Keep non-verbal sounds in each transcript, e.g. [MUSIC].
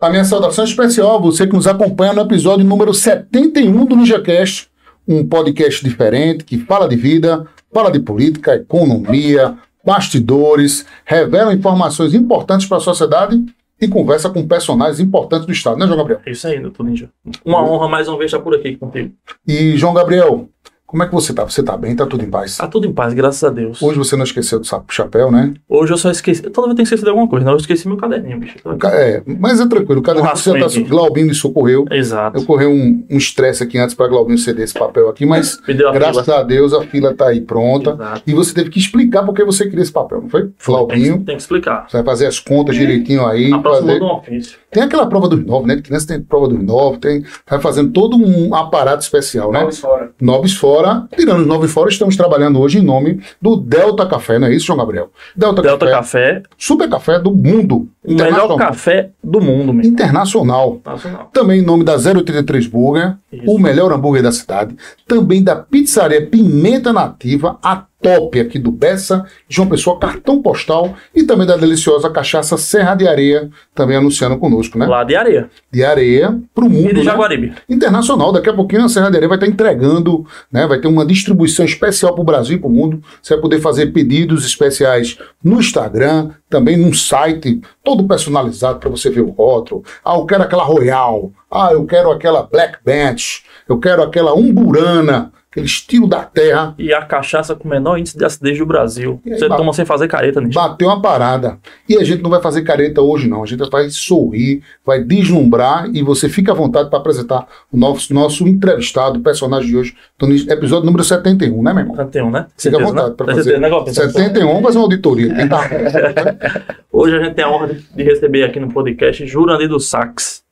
A minha saudação especial a você que nos acompanha no episódio número 71 do NinjaCast, um podcast diferente que fala de vida, fala de política, economia, bastidores, revela informações importantes para a sociedade e conversa com personagens importantes do Estado, né, João Gabriel? É isso aí, doutor Ninja. Uma honra mais uma vez estar por aqui contigo. E, João Gabriel, como é que você tá? Você tá bem? Tá tudo em paz? Tá tudo em paz, graças a Deus. Hoje você não esqueceu do sapo chapéu, né? Hoje eu só esqueci. Toda vez eu tenho esquecido de alguma coisa, não. Eu esqueci meu caderninho, bicho. Ca- É, mas é tranquilo. O caderninho Um você tá. Glaubino me socorreu. Exato. Ocorreu um um estresse aqui antes para Glaubino ceder esse papel aqui, mas [LAUGHS] a graças fila. a Deus a fila tá aí pronta. Exato. E você teve que explicar por que você queria esse papel, não foi? Tem, que- Glaubinho, tem que explicar. você vai fazer as contas direitinho aí. Aproximou fazer- do ofício. Tem aquela prova dos nove, né? Criança tem prova dos nove, tem... vai fazendo todo um aparato especial, né? fora. Noves fora, tirando os nove fora, estamos trabalhando hoje em nome do Delta Café, não é isso, João Gabriel? Delta, Delta Café, Café, super café do mundo. O melhor café do mundo, meu. Internacional. Nacional. Também em nome da 083 Burger, Isso. o melhor hambúrguer da cidade. Também da pizzaria Pimenta Nativa, a top aqui do Bessa, João Pessoa, cartão postal. E também da deliciosa cachaça Serra de Areia, também anunciando conosco, né? Lá de areia. De areia pro mundo. E de né? Jaguaribe. internacional. Daqui a pouquinho a Serra de Areia vai estar entregando, né? Vai ter uma distribuição especial para o Brasil e para o mundo. Você vai poder fazer pedidos especiais no Instagram, também num site todo personalizado para você ver o rótulo. Ah, eu quero aquela Royal. Ah, eu quero aquela Black Bench. Eu quero aquela Umburana, aquele estilo da terra. E a cachaça com o menor índice de acidez do Brasil. Aí, Você ba- toma sem fazer careta, nisso. Bateu uma parada. E a gente não vai fazer careta hoje, não. A gente vai sorrir, vai deslumbrar e você fica à vontade para apresentar o nosso, nosso entrevistado, o personagem de hoje, do episódio número 71, né, meu irmão? 71, né? Fica à vontade né? para fazer. certeza, né, Galpin? 71, fazer uma auditoria. Tá- [LAUGHS] Hoje a gente tem a honra de- de receber aqui no podcast Jurandir do Sax,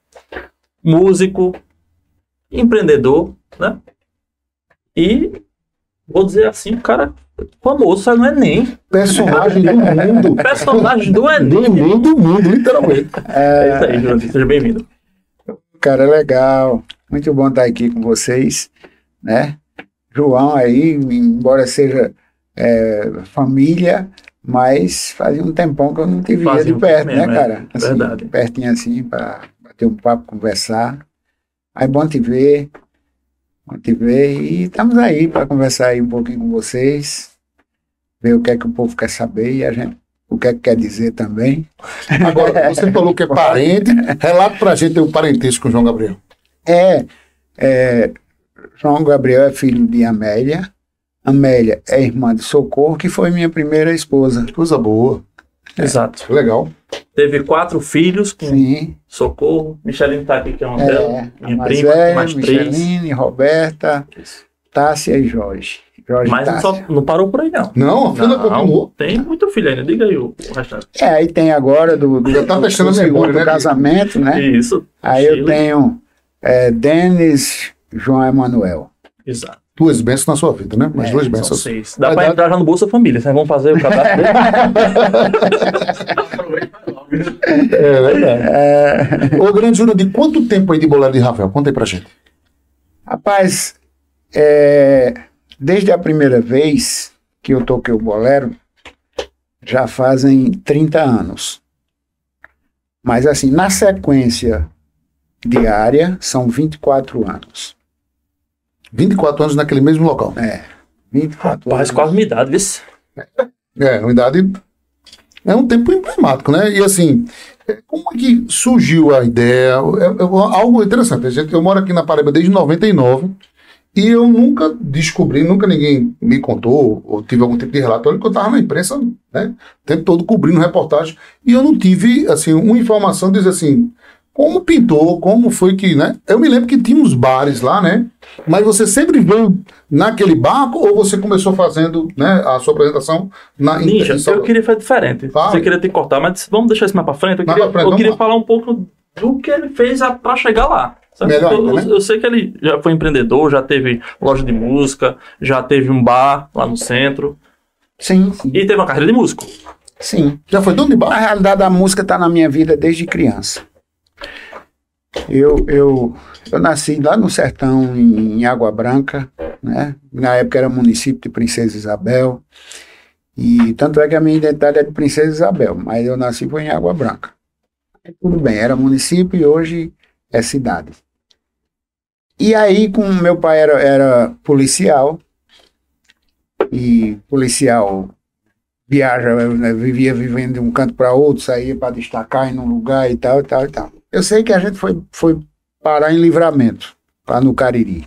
músico, empreendedor, né? E vou dizer assim, o cara famoso, saiu no Enem. Personagem do mundo. Personagem do Do Enem. mundo, do mundo, literalmente. É isso aí, Jurandir, seja bem-vindo. Cara, legal. Muito bom estar aqui com vocês, né? João aí, embora seja é, família, mas fazia um tempão que eu não te via Fazia de perto, né, mesmo, cara? é. Verdade. Pertinho assim, para bater um papo, conversar. Aí bom te ver, ver e estamos aí para conversar aí um pouquinho com vocês, ver o que é que o povo quer saber e a gente o que é que quer dizer também. Agora, você falou que é parente. Relata pra gente o parentesco com o João Gabriel. É, é, João Gabriel é filho de Amélia. Amélia é irmã de Socorro, que foi minha primeira esposa. Coisa boa. Exato. Legal. Teve quatro filhos com Sim, Socorro. Micheline tá aqui, que é uma é, dela. Minha mais prima, velha, mais três. Micheline, Roberta, Tássia e Jorge. Jorge Mas não, só, não parou por aí, não. Não, a fila continuou. Tem muito filho ainda. Diga aí o, o restante. É, aí tem agora do, do, Já tá do- fechando do segundo né, casamento, né? Isso. Aí eu Chile. tenho é, Denis João Emanuel. Exato. Duas bênçãos na sua vida, né? Mas É, duas bênçãos. seis. Dá Vai pra dar- entrar já no Bolsa Família. Vocês vão fazer o cadastro dele? [LAUGHS] É verdade. É, Ô, grande Júnior, de quanto tempo aí de bolero de Rafael? Conta aí pra gente. Rapaz, é, desde a primeira vez que eu toquei o bolero, já fazem 30 anos. Mas assim, na sequência diária, são 24 anos. 24 anos naquele mesmo local. É, 24 Rapaz, anos. quase minha idade, viu? É, uma idade. É um tempo emblemático, né? E assim, como é que surgiu a ideia? É, é algo interessante. A gente, eu moro aqui na Paraíba desde 99 e eu nunca descobri, nunca ninguém me contou ou tive algum tipo de relatório que eu estava na imprensa, né? O tempo todo cobrindo reportagem e eu não tive, assim, uma informação diz assim. Como pintou, como foi que, né? Eu me lembro que tinha uns bares lá, né? Mas você sempre veio naquele barco ou você começou fazendo né, a sua apresentação na Ninja, em eu queria fazer diferente. Fala. Você queria te cortar, mas vamos deixar isso mais pra frente. Eu Mais queria, frente, eu queria falar um pouco do que ele fez a- pra chegar lá. sabe? Melhor eu, né? eu sei que ele já foi empreendedor, já teve loja de música, já teve um bar lá no centro Sim, sim. e teve uma carreira de músico. sim. Já foi dono de Na bar? realidade, a música está na minha vida desde criança. Eu, eu, eu nasci lá no sertão, em, em Água Branca, né? Na época era município de Princesa Isabel. E tanto é que a minha identidade é de Princesa Isabel, mas eu nasci foi em Água Branca. Tudo bem, era município e hoje é cidade. E aí, com meu pai era, era policial, e policial viaja, né, vivia vivendo de um canto para outro, saía para destacar em um lugar e tal, e tal, e tal. Eu sei que a gente foi, foi parar em Livramento, lá no Cariri.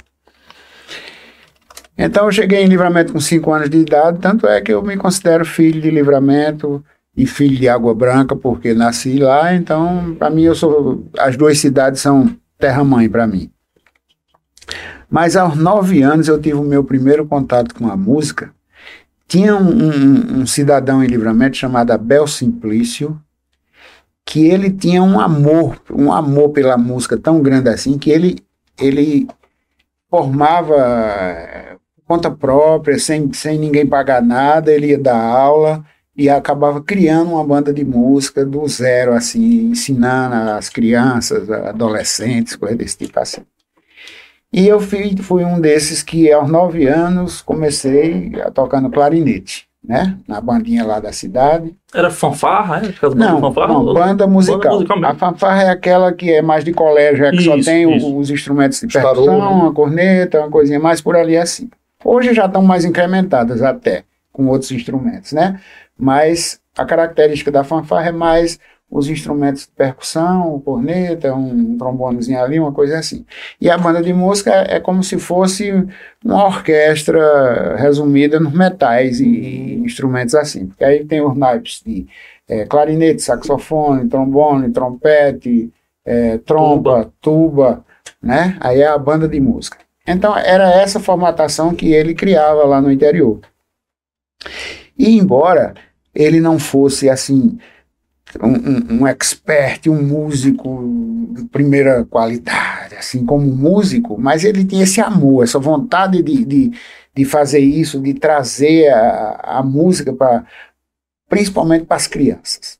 Então eu cheguei em Livramento com 5 anos de idade, tanto é que eu me considero filho de Livramento e filho de Água Branca, porque nasci lá, então para mim eu sou as duas cidades são terra-mãe para mim. Mas aos nove anos eu tive o meu primeiro contato com a música. Tinha um, um, um cidadão em Livramento chamado Abel Simplício, que ele tinha um amor, um amor pela música tão grande assim, que ele, ele formava eh, conta própria, sem, sem ninguém pagar nada, ele ia dar aula e acabava criando uma banda de música do zero, assim, ensinando as crianças, adolescentes, coisas desse tipo assim. E eu fui, fui um desses que, aos nove anos, comecei a tocar no clarinete, né? Na bandinha lá da cidade. Era fanfarra, é? Não, fanfarra, não banda musical. Banda musical a fanfarra é aquela que é mais de colégio, é que isso, só tem isso. os instrumentos de percussão, a corneta, uma coisinha mais por ali assim. Hoje já estão mais incrementadas até, com outros instrumentos, né? Mas a característica da fanfarra é mais os instrumentos de percussão, corneta, um trombonezinho ali, uma coisa assim. E a banda de música é como se fosse uma orquestra resumida nos metais e instrumentos assim. Porque aí tem os naipes de é, clarinete, saxofone, trombone, trompete, é, trompa, tuba, né? Aí é a banda de música. Então era essa formatação que ele criava lá no interior. E embora ele não fosse assim um, um, expert, um músico de primeira qualidade, assim como músico, mas ele tinha esse amor, essa vontade de, de, de fazer isso, de trazer a, a música para principalmente para as crianças.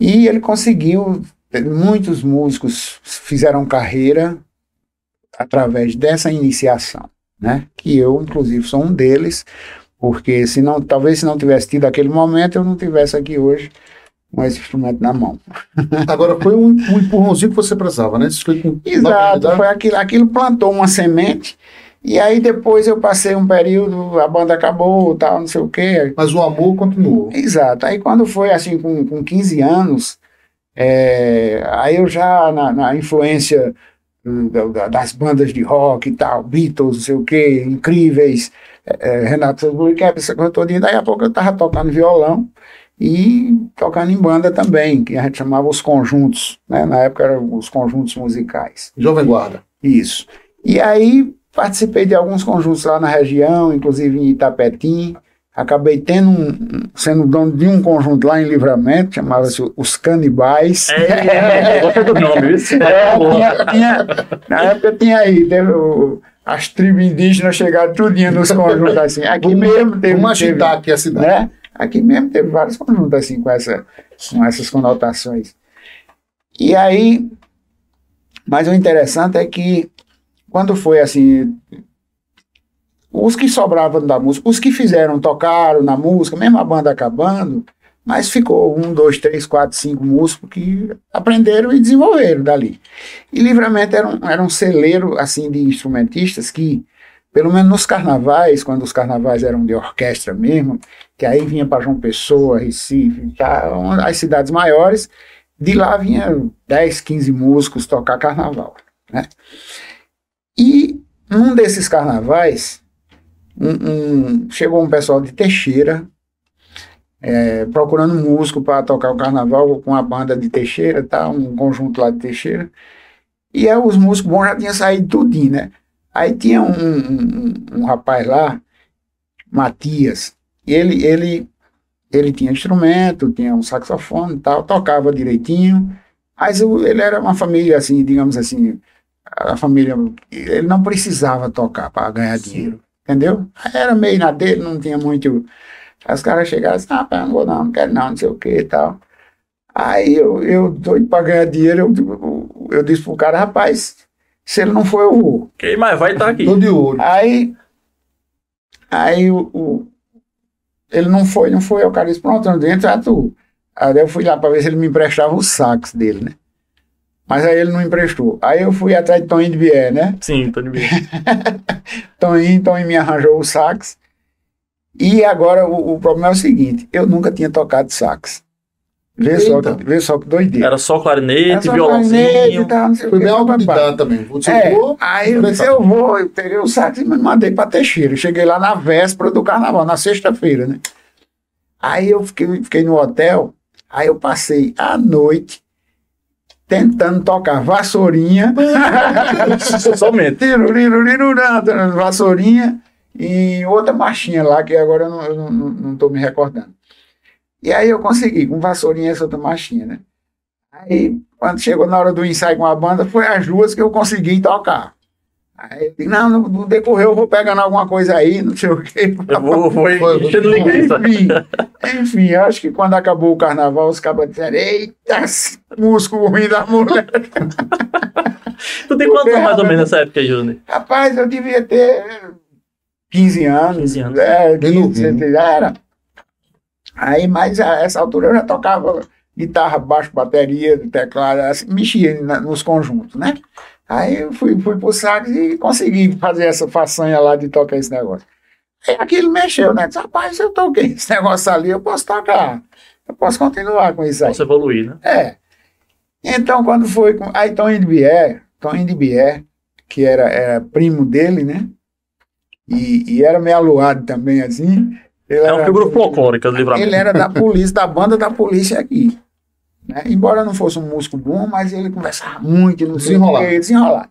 E ele conseguiu, muitos músicos fizeram carreira através dessa iniciação, né? Que eu, inclusive, sou um deles, porque se não, talvez se não tivesse tido aquele momento, eu não tivesse aqui hoje com esse instrumento na mão. [LAUGHS] Agora, foi um, um empurrãozinho que você precisava, né? Isso foi com Exato, foi aquilo, aquilo plantou uma semente, e aí depois eu passei um período, a banda acabou, tal, não sei o quê. Mas o amor continuou. Exato. Aí quando foi assim, com, com 15 anos, é, aí eu já, na, na influência das bandas de rock e tal, Beatles, não sei o quê, incríveis, é, é Renato Sosburg, essa coisa toda, daí a pouco eu tava tocando violão, e tocando em banda também, que a gente chamava os conjuntos, né? na época eram os conjuntos musicais. Jovem Guarda. Isso. E aí participei de alguns conjuntos lá na região, inclusive em Itapetim, acabei tendo um, sendo dono de um conjunto lá em Livramento, chamava-se Os Canibais. É, é, do nome, isso. [LAUGHS] É, tinha, tinha, na época tinha aí, teve o, as tribos indígenas chegaram tudinho nos conjuntos assim. Aqui mesmo teve. Vamos agitar aqui a cidade. Né? Aqui mesmo teve vários conjuntos assim com, essa, com essas conotações. E aí, mas o interessante é que quando foi assim, os que sobravam da música, os que fizeram, tocaram na música, mesmo a banda acabando, mas ficou um, dois, três, quatro, cinco músicos que aprenderam e desenvolveram dali. E Livramento era um, era um celeiro assim de instrumentistas que pelo menos nos carnavais, quando os carnavais eram de orquestra mesmo, que aí vinha para João Pessoa, Recife, tá, as cidades maiores, de lá vinha 10, 15 músicos tocar carnaval. Né? E num desses carnavais, um, um, chegou um pessoal de Teixeira, é, procurando músico para tocar o carnaval com a banda de Teixeira, tá, um conjunto lá de Teixeira. E aí os músicos bons já tinham saído tudinho, né? Aí tinha um, um, um rapaz lá, Matias, ele, ele, ele tinha instrumento, tinha um saxofone e tal, tocava direitinho, mas ele era uma família assim, digamos assim, a família, ele não precisava tocar para ganhar dinheiro, entendeu? Era meio na dele, não tinha muito. Os caras chegaram assim, ah, não vou não, não quero não, não sei o que e tal. Aí eu, eu doido para ganhar dinheiro, eu, eu, eu disse pro cara, rapaz, se ele não for, eu vou. Quem mais vai estar tá aqui? Tô de olho. Aí, aí o, o, ele não foi, não foi. O cara disse, pronto, não entra tu. Aí eu fui lá para ver se ele me emprestava o sax dele, né? Mas aí ele não emprestou. Aí eu fui atrás de Toninho de Vier, né? Sim, tô de bem. Toninho, Toninho me arranjou o sax. E agora o, o problema é o seguinte: eu nunca tinha tocado sax. Vê só, vê só que doideira. Era só Era clarinete, só violãozinho. clarinete e tal, não sei autodidata também. Você É, voou, aí eu disse, eu vou, eu peguei o sax e me mandei para Teixeira. Cheguei lá na véspera do carnaval, na sexta-feira, né? Aí eu fiquei, fiquei no hotel, aí eu passei a noite tentando tocar vassourinha, Somente. [LAUGHS] tirurirurirurã, vassourinha e outra marchinha lá, que agora eu não, tô me recordando. E aí eu consegui, com vassourinha essa outra marchinha, né? Aí, quando chegou na hora do ensaio com a banda, foi as duas que eu consegui tocar. Aí eu disse, não, no, decorrer eu vou pegando alguma coisa aí, não sei o quê. Eu vou, vou. [LAUGHS] Enfim, enfim, eu acho que quando acabou o carnaval, os cabas disseram, eita, músculo ruim da mulher. [LAUGHS] Tu tem quantos anos mais ou menos nessa época, Júnior? Rapaz, eu devia ter 15 anos. 15 anos. É, Bem 15, novinho. já era. Aí, mas a essa altura eu já tocava guitarra, baixo, bateria, teclado, assim, mexia na- nos conjuntos, né? Aí eu fui, fui pro sax e consegui fazer essa façanha lá de tocar esse negócio. Aí aquilo mexeu, né? Disse, rapaz, eu toquei esse [LAUGHS] negócio ali, eu posso tocar. Eu posso continuar com isso aí. Posso evoluir, né? É. Então, quando foi com. Aí, Toninho de Bier, Toninho de Bier, que era, era primo dele, né? E, e era meio aluado também, assim. Ele É uma era- figura folclórica do livramento. Ele era da [LAUGHS] polícia, da banda da polícia aqui. Né? Embora não fosse um músico bom, mas ele conversava muito, não sei o Desenrolado. quê, desenrolado.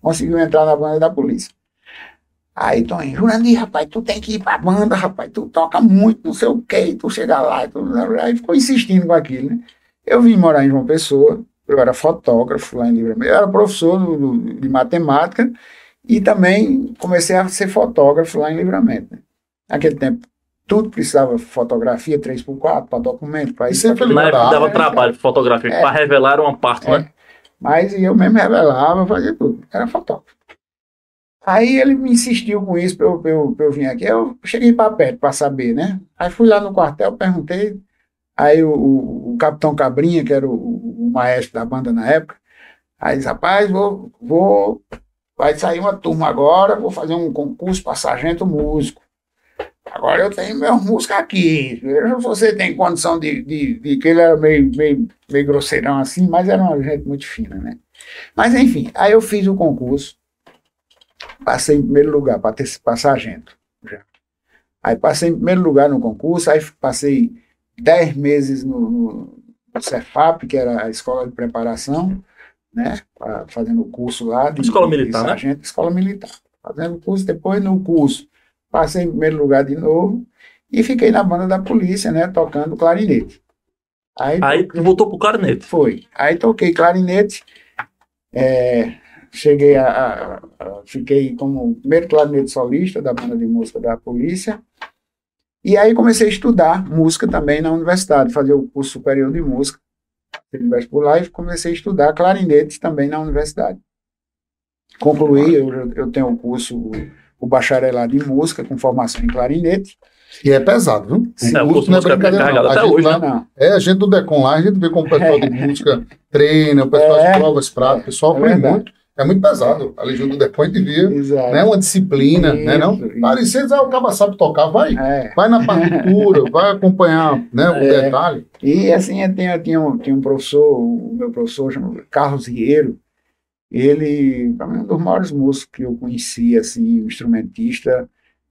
Conseguiu entrar na banda da polícia. Aí, Toninho, Jurandir, rapaz, tu tem que ir pra banda, rapaz, tu toca muito, não sei o quê, tu chega lá, tu... aí ficou insistindo com aquilo, né? Eu vim morar em João Pessoa, eu era fotógrafo lá em Livramento, eu era professor do- do- de matemática e também comecei a ser fotógrafo lá em Livramento. Né? Naquele tempo, tudo precisava fotografia 3x4 para documento, para isso. sempre pra época Ah, dava é, trabalho fotográfico É. para revelar uma parte, É. né? Mas eu mesmo revelava, fazia tudo. Era fotógrafo. Aí ele me insistiu com isso para eu, pra eu, pra eu vir aqui. Eu cheguei para perto para saber, né? Aí fui lá no quartel, perguntei. Aí o, o, o capitão Cabrinha, que era o, o maestro da banda na época, aí disse, rapaz, vou, vou, vai sair uma turma agora, vou fazer um concurso para sargento músico. Agora eu tenho meu músico aqui. Veja se você tem condição de, de, de que ele era meio, meio, meio grosseirão assim, mas era uma gente muito fina, né? Mas enfim, aí eu fiz o concurso, passei em primeiro lugar para para sargento. Já. Aí passei em primeiro lugar no concurso, aí passei dez meses no, no, Cefap, que era a escola de preparação, né? pra- fazendo o curso lá de, Escola de militar, né? sargento, escola militar. Fazendo o curso, depois no curso passei em primeiro lugar de novo e fiquei na banda da polícia, né? Tocando clarinete. Aí, Aí voltou pro clarinete. foi. Aí toquei clarinete, é, cheguei a, a- a- Fiquei como primeiro clarinete solista da banda de música da polícia. E aí comecei a estudar música também na universidade, fazer o curso superior de música, e comecei a estudar clarinete também na universidade. Concluí, eu, eu tenho o curso, o, bacharelado em música com formação em clarinete. E é pesado, viu? Sim, É, o curso não é brincadeira, não. A até gente hoje, lá- né? Não, É, a gente do Decon lá, a gente vê como o pessoal de música treina, o pessoal É. de provas práticas, o pessoal É aprende verdade. muito. É muito pesado. A Legião do Decon a gente via, exato. né? Uma disciplina, né? Não? Isso, isso. Parecia dizer, ah, o cara sabe tocar, vai. É. Vai na partitura, [LAUGHS] vai acompanhar né, o É. detalhe. E assim, eu tinha, tinha, um, tinha um professor, o meu professor chamado Carlos Rieiro, ele, mim, um dos maiores músicos que eu conheci, assim, um instrumentista.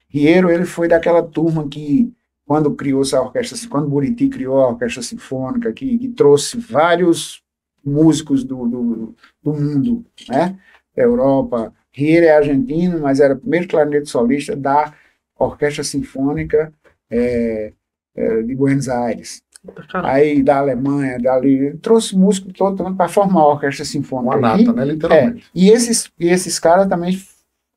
Rieiro, ele foi daquela turma que, quando criou essa orquestra, quando Buriti criou a orquestra sinfônica, que, que trouxe vários músicos do, do, do mundo, né, da Europa. Rieiro é argentino, mas era o primeiro clarinete solista da Orquestra Sinfônica eh, eh, de Buenos Aires aí da Alemanha, dali, trouxe músico todo para formar a orquestra sinfônica. Uma E- nata, né? Literalmente. E esses, e esses caras também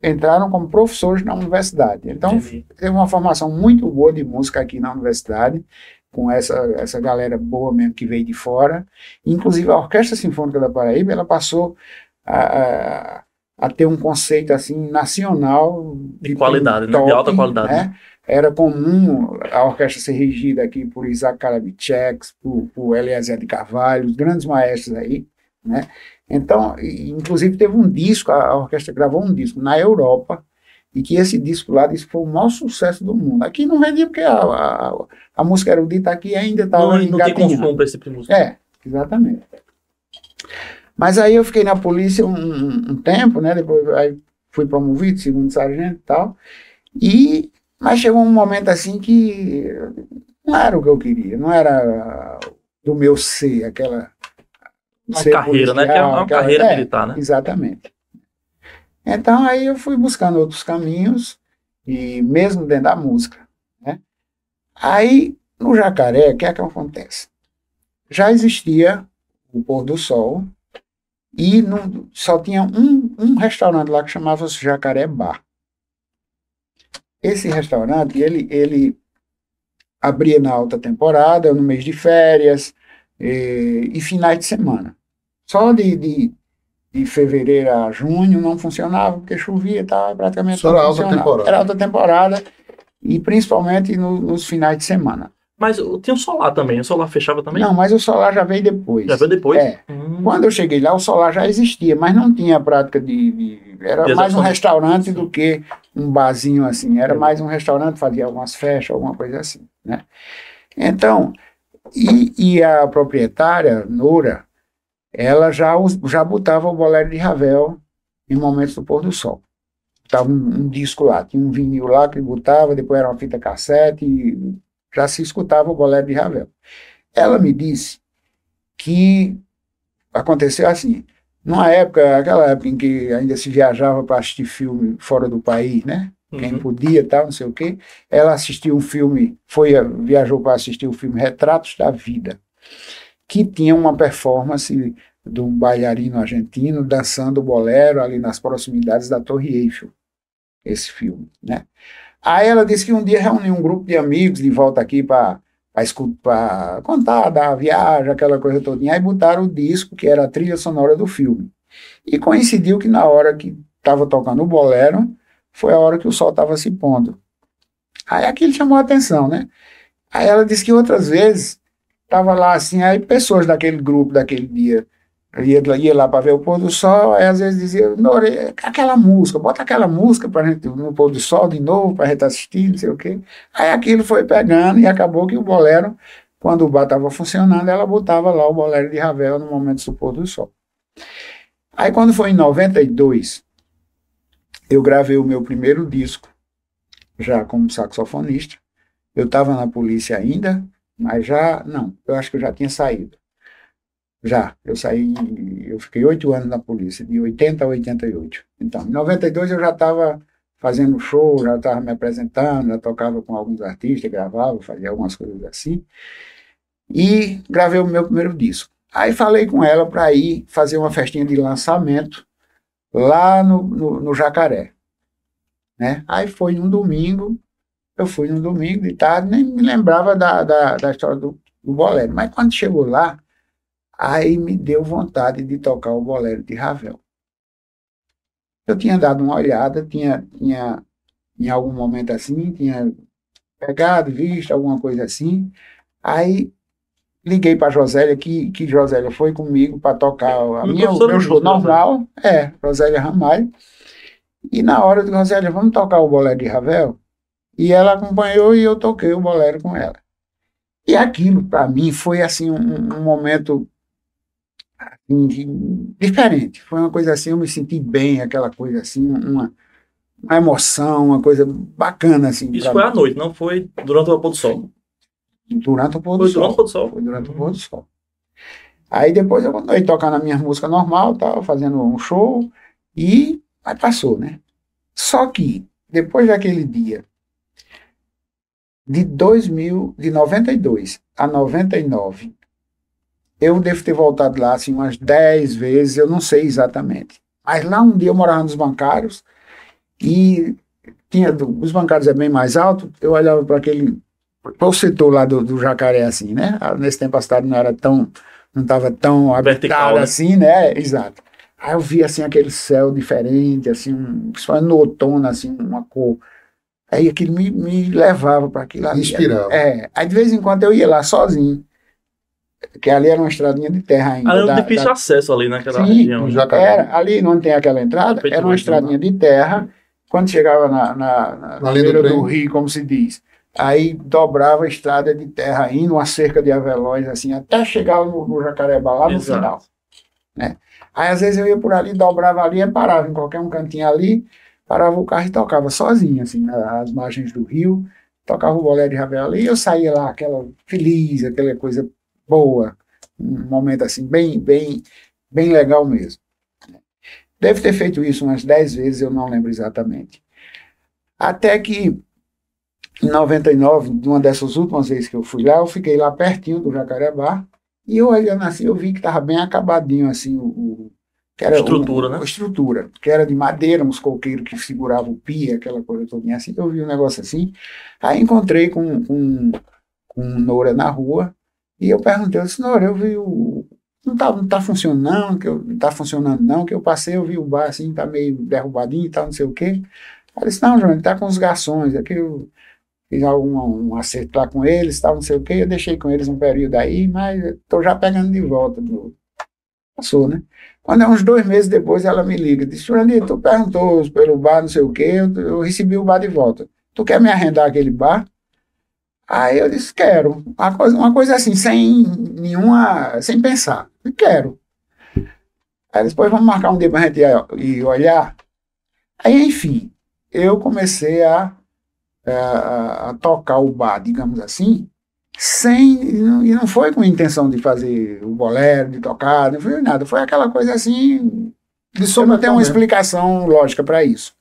entraram como professores na universidade. Então, entendi. teve uma formação muito boa de música aqui na universidade, com essa, essa galera boa mesmo que veio de fora. Inclusive, a Orquestra Sinfônica da Paraíba, ela passou a, a, a ter um conceito assim nacional De qualidade, né? De alta qualidade, né? Era comum a orquestra ser regida aqui por Isaac Karabichek, por, por Eliezer de Carvalho, os grandes maestros aí, né? Então, inclusive teve um disco, a orquestra gravou um disco na Europa, e que esse disco lá disse foi o maior sucesso do mundo. Aqui não vendia porque a, a, a música erudita aqui ainda estava Não, não tem consumo para esse tipo de música. É, exatamente. Mas aí eu fiquei na polícia um, um, um tempo, né? Depois aí fui promovido, segundo sargento e tal. E, mas chegou um momento assim que não era o que eu queria, não era do meu ser, aquela. Uma ser carreira, né? Que é uma aquela- carreira é, militar, né? Exatamente. Então aí eu fui buscando outros caminhos, e mesmo dentro da música. Né? Aí, no Jacaré, o que é que acontece? Já existia o pôr do sol, e só tinha um, um restaurante lá que chamava-se Jacaré Bar. Esse restaurante, ele, ele abria na alta temporada, no mês de férias, e, e finais de semana. Só de, de, de fevereiro a junho não funcionava, porque chovia e tal, praticamente Só era alta temporada. Era alta temporada, e principalmente no- nos finais de semana. Mas o- tinha o solar também. O solar fechava também? Não, mas o solar já veio depois. Já veio depois? É. Hum. Quando eu cheguei lá, o solar já existia, mas não tinha prática de. de- era mais um restaurante do que um barzinho assim. Era mais um restaurante, fazia algumas festas, alguma coisa assim. Né? Então, e, e a proprietária, Nora, ela já, já botava o bolero de Ravel em momentos do pôr do sol. Tava um, um disco lá, tinha um vinil lá que ele botava, depois era uma fita cassete, já se escutava o bolero de Ravel. Ela me disse que aconteceu assim, numa época, aquela época em que ainda se viajava para assistir filme fora do país, né? Quem Uhum. podia, tal, não sei o quê. Ela assistiu um filme, foi viajou para assistir o filme Retratos da Vida, que tinha uma performance de um bailarino argentino dançando bolero ali nas proximidades da Torre Eiffel, esse filme, né? Aí ela disse que um dia reuniu um grupo de amigos de volta aqui para para contar da viagem, aquela coisa todinha, aí botaram o disco, que era a trilha sonora do filme. E coincidiu que na hora que estava tocando o bolero, foi a hora que o sol estava se pondo. Aí aquilo chamou a atenção, né? Aí ela disse que outras vezes estava lá assim, aí pessoas daquele grupo daquele dia ia, ia lá para ver o pôr do sol, aí às vezes dizia, Nore, aquela música, bota aquela música para gente no pôr do sol de novo, para a gente assistir, não sei o quê. Aí aquilo foi pegando e acabou que o bolero, quando o bar estava funcionando, ela botava lá o bolero de Ravel no momento do pôr do sol. Aí quando foi em 92, eu gravei o meu primeiro disco, já como saxofonista. Eu estava na polícia ainda, mas já, não, eu acho que eu já tinha saído. Já, eu saí, eu fiquei oito anos na polícia, de 80 a 88. Então, em 92 eu já estava fazendo show, já estava me apresentando, já tocava com alguns artistas, gravava, fazia algumas coisas assim. E gravei o meu primeiro disco. Aí falei com ela para ir fazer uma festinha de lançamento lá no, no, no Jacaré. Né? Aí foi num domingo, eu fui num domingo de tarde, nem me lembrava da, da, da história do, do bolero. Mas quando chegou lá, aí me deu vontade de tocar o bolero de Ravel. Eu tinha dado uma olhada, tinha, tinha em algum momento assim, tinha pegado, visto alguma coisa assim. Aí liguei para Josélia, que, que Josélia foi comigo para tocar a minha, o meu show música, normal. É, Josélia Ramalho. E na hora de Josélia, vamos tocar o bolero de Ravel? E ela acompanhou e eu toquei o bolero com ela. E aquilo, para mim, foi assim um, um momento assim, de- diferente. Foi uma coisa assim, eu me senti bem, aquela coisa assim, uma, uma emoção, uma coisa bacana assim. Isso foi mim. à noite, não foi durante o pôr do sol. durante o pôr do Foi sol. durante o pôr do sol. Foi durante o pôr do sol. Aí depois eu continuei tocando a minha música normal, tal, fazendo um show, e aí passou, né? Só que, depois daquele dia, de 2000, de 92 a 99, eu devo ter voltado lá assim umas 10 vezes, eu não sei exatamente. Mas lá um dia eu morava nos bancários e tinha do- os bancários é bem mais alto, eu olhava para aquele para o setor lá do, do Jacaré assim, né? Ah, Nesse tempo a cidade não era tão não estava tão habitada né? assim, né? Exato. Aí eu vi assim aquele céu diferente, assim, um, principalmente no outono assim, uma cor. Aí aquilo me, me levava para aquilo ali. Inspirava. É. Aí de vez em quando eu ia lá sozinho. Que ali era uma estradinha de terra ainda. Ah, era um da- difícil da- acesso ali naquela Sim, região. né? Era, ali onde tem aquela entrada, era uma estradinha de terra. Quando chegava na, na, na, Na do beira do, trem. rio, como se diz, aí dobrava a estrada de terra indo, uma cerca de avelões, assim, até chegar no, no Jacarebá, lá no Exato. final. Né? Aí às vezes eu ia por ali, dobrava ali e parava em qualquer um cantinho ali, parava o carro e tocava sozinho, assim, nas margens do rio, tocava o bolé de Ravel ali e eu saía lá, aquela feliz, aquela coisa boa, um momento assim, bem, bem, bem legal mesmo. Deve ter feito isso umas 10 vezes, eu não lembro exatamente. Até que em 99, numa dessas últimas vezes que eu fui lá, eu fiquei lá pertinho do Jacarebá e eu olhando assim, eu vi que estava bem acabadinho assim o, o- que era Estrutura, o- né? A estrutura, que era de madeira, uns coqueiros que segurava o pia, aquela coisa toda assim. Eu vi um negócio assim. Aí encontrei com, com, com Noura na rua e eu perguntei, eu disse, Noura, eu vi o, não tá, não tá funcionando, que eu, não tá funcionando não, que eu passei, eu vi o bar assim, tá meio derrubadinho e tal, não sei o quê. Ele disse, não, João, tá com os garçons, aqui eu fiz algum um acerto lá com eles, tal, não sei o quê, eu deixei com eles um período aí, mas tô já pegando de volta. Do... Passou, né? Quando é uns dois meses depois, ela me liga, disse, Jurandir, tu perguntou pelo bar, não sei o quê, eu, eu recebi o bar de volta. Tu quer me arrendar aquele bar? Aí eu disse, quero. Uma coisa, uma coisa assim, sem nenhuma, sem pensar. Eu quero. Aí depois vamos marcar um dia pra gente ir, olhar. Aí, enfim, eu comecei a, a, a tocar o bar, digamos assim, sem, e não- foi com a intenção de fazer o bolero, de tocar, não foi nada. Foi aquela coisa assim, De eu não tenho uma explicação lógica para isso.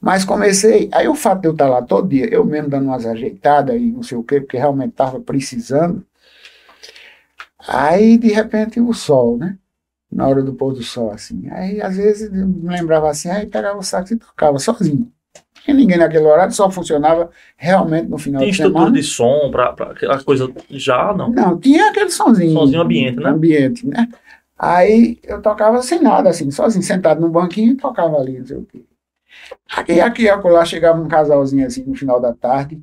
Mas comecei, aí o fato de eu estar lá todo dia, eu mesmo dando umas ajeitadas e não sei o quê, porque realmente estava precisando. Aí, de repente, o sol, né? Na hora do pôr do sol, assim. Aí, às vezes, eu me lembrava assim, aí pegava o sax e tocava sozinho. Tinha ninguém naquele horário, só funcionava realmente no final Tem de estrutura semana. de som pra aquela coisa já, não. Não, tinha aquele sonzinho. Sonzinho ambiente, né? Ambiente, né? Aí eu tocava sem nada, assim, sozinho, sentado num banquinho e tocava ali, não sei o quê. Aqui, aqui, e acolá, chegava um casalzinho assim no final da tarde,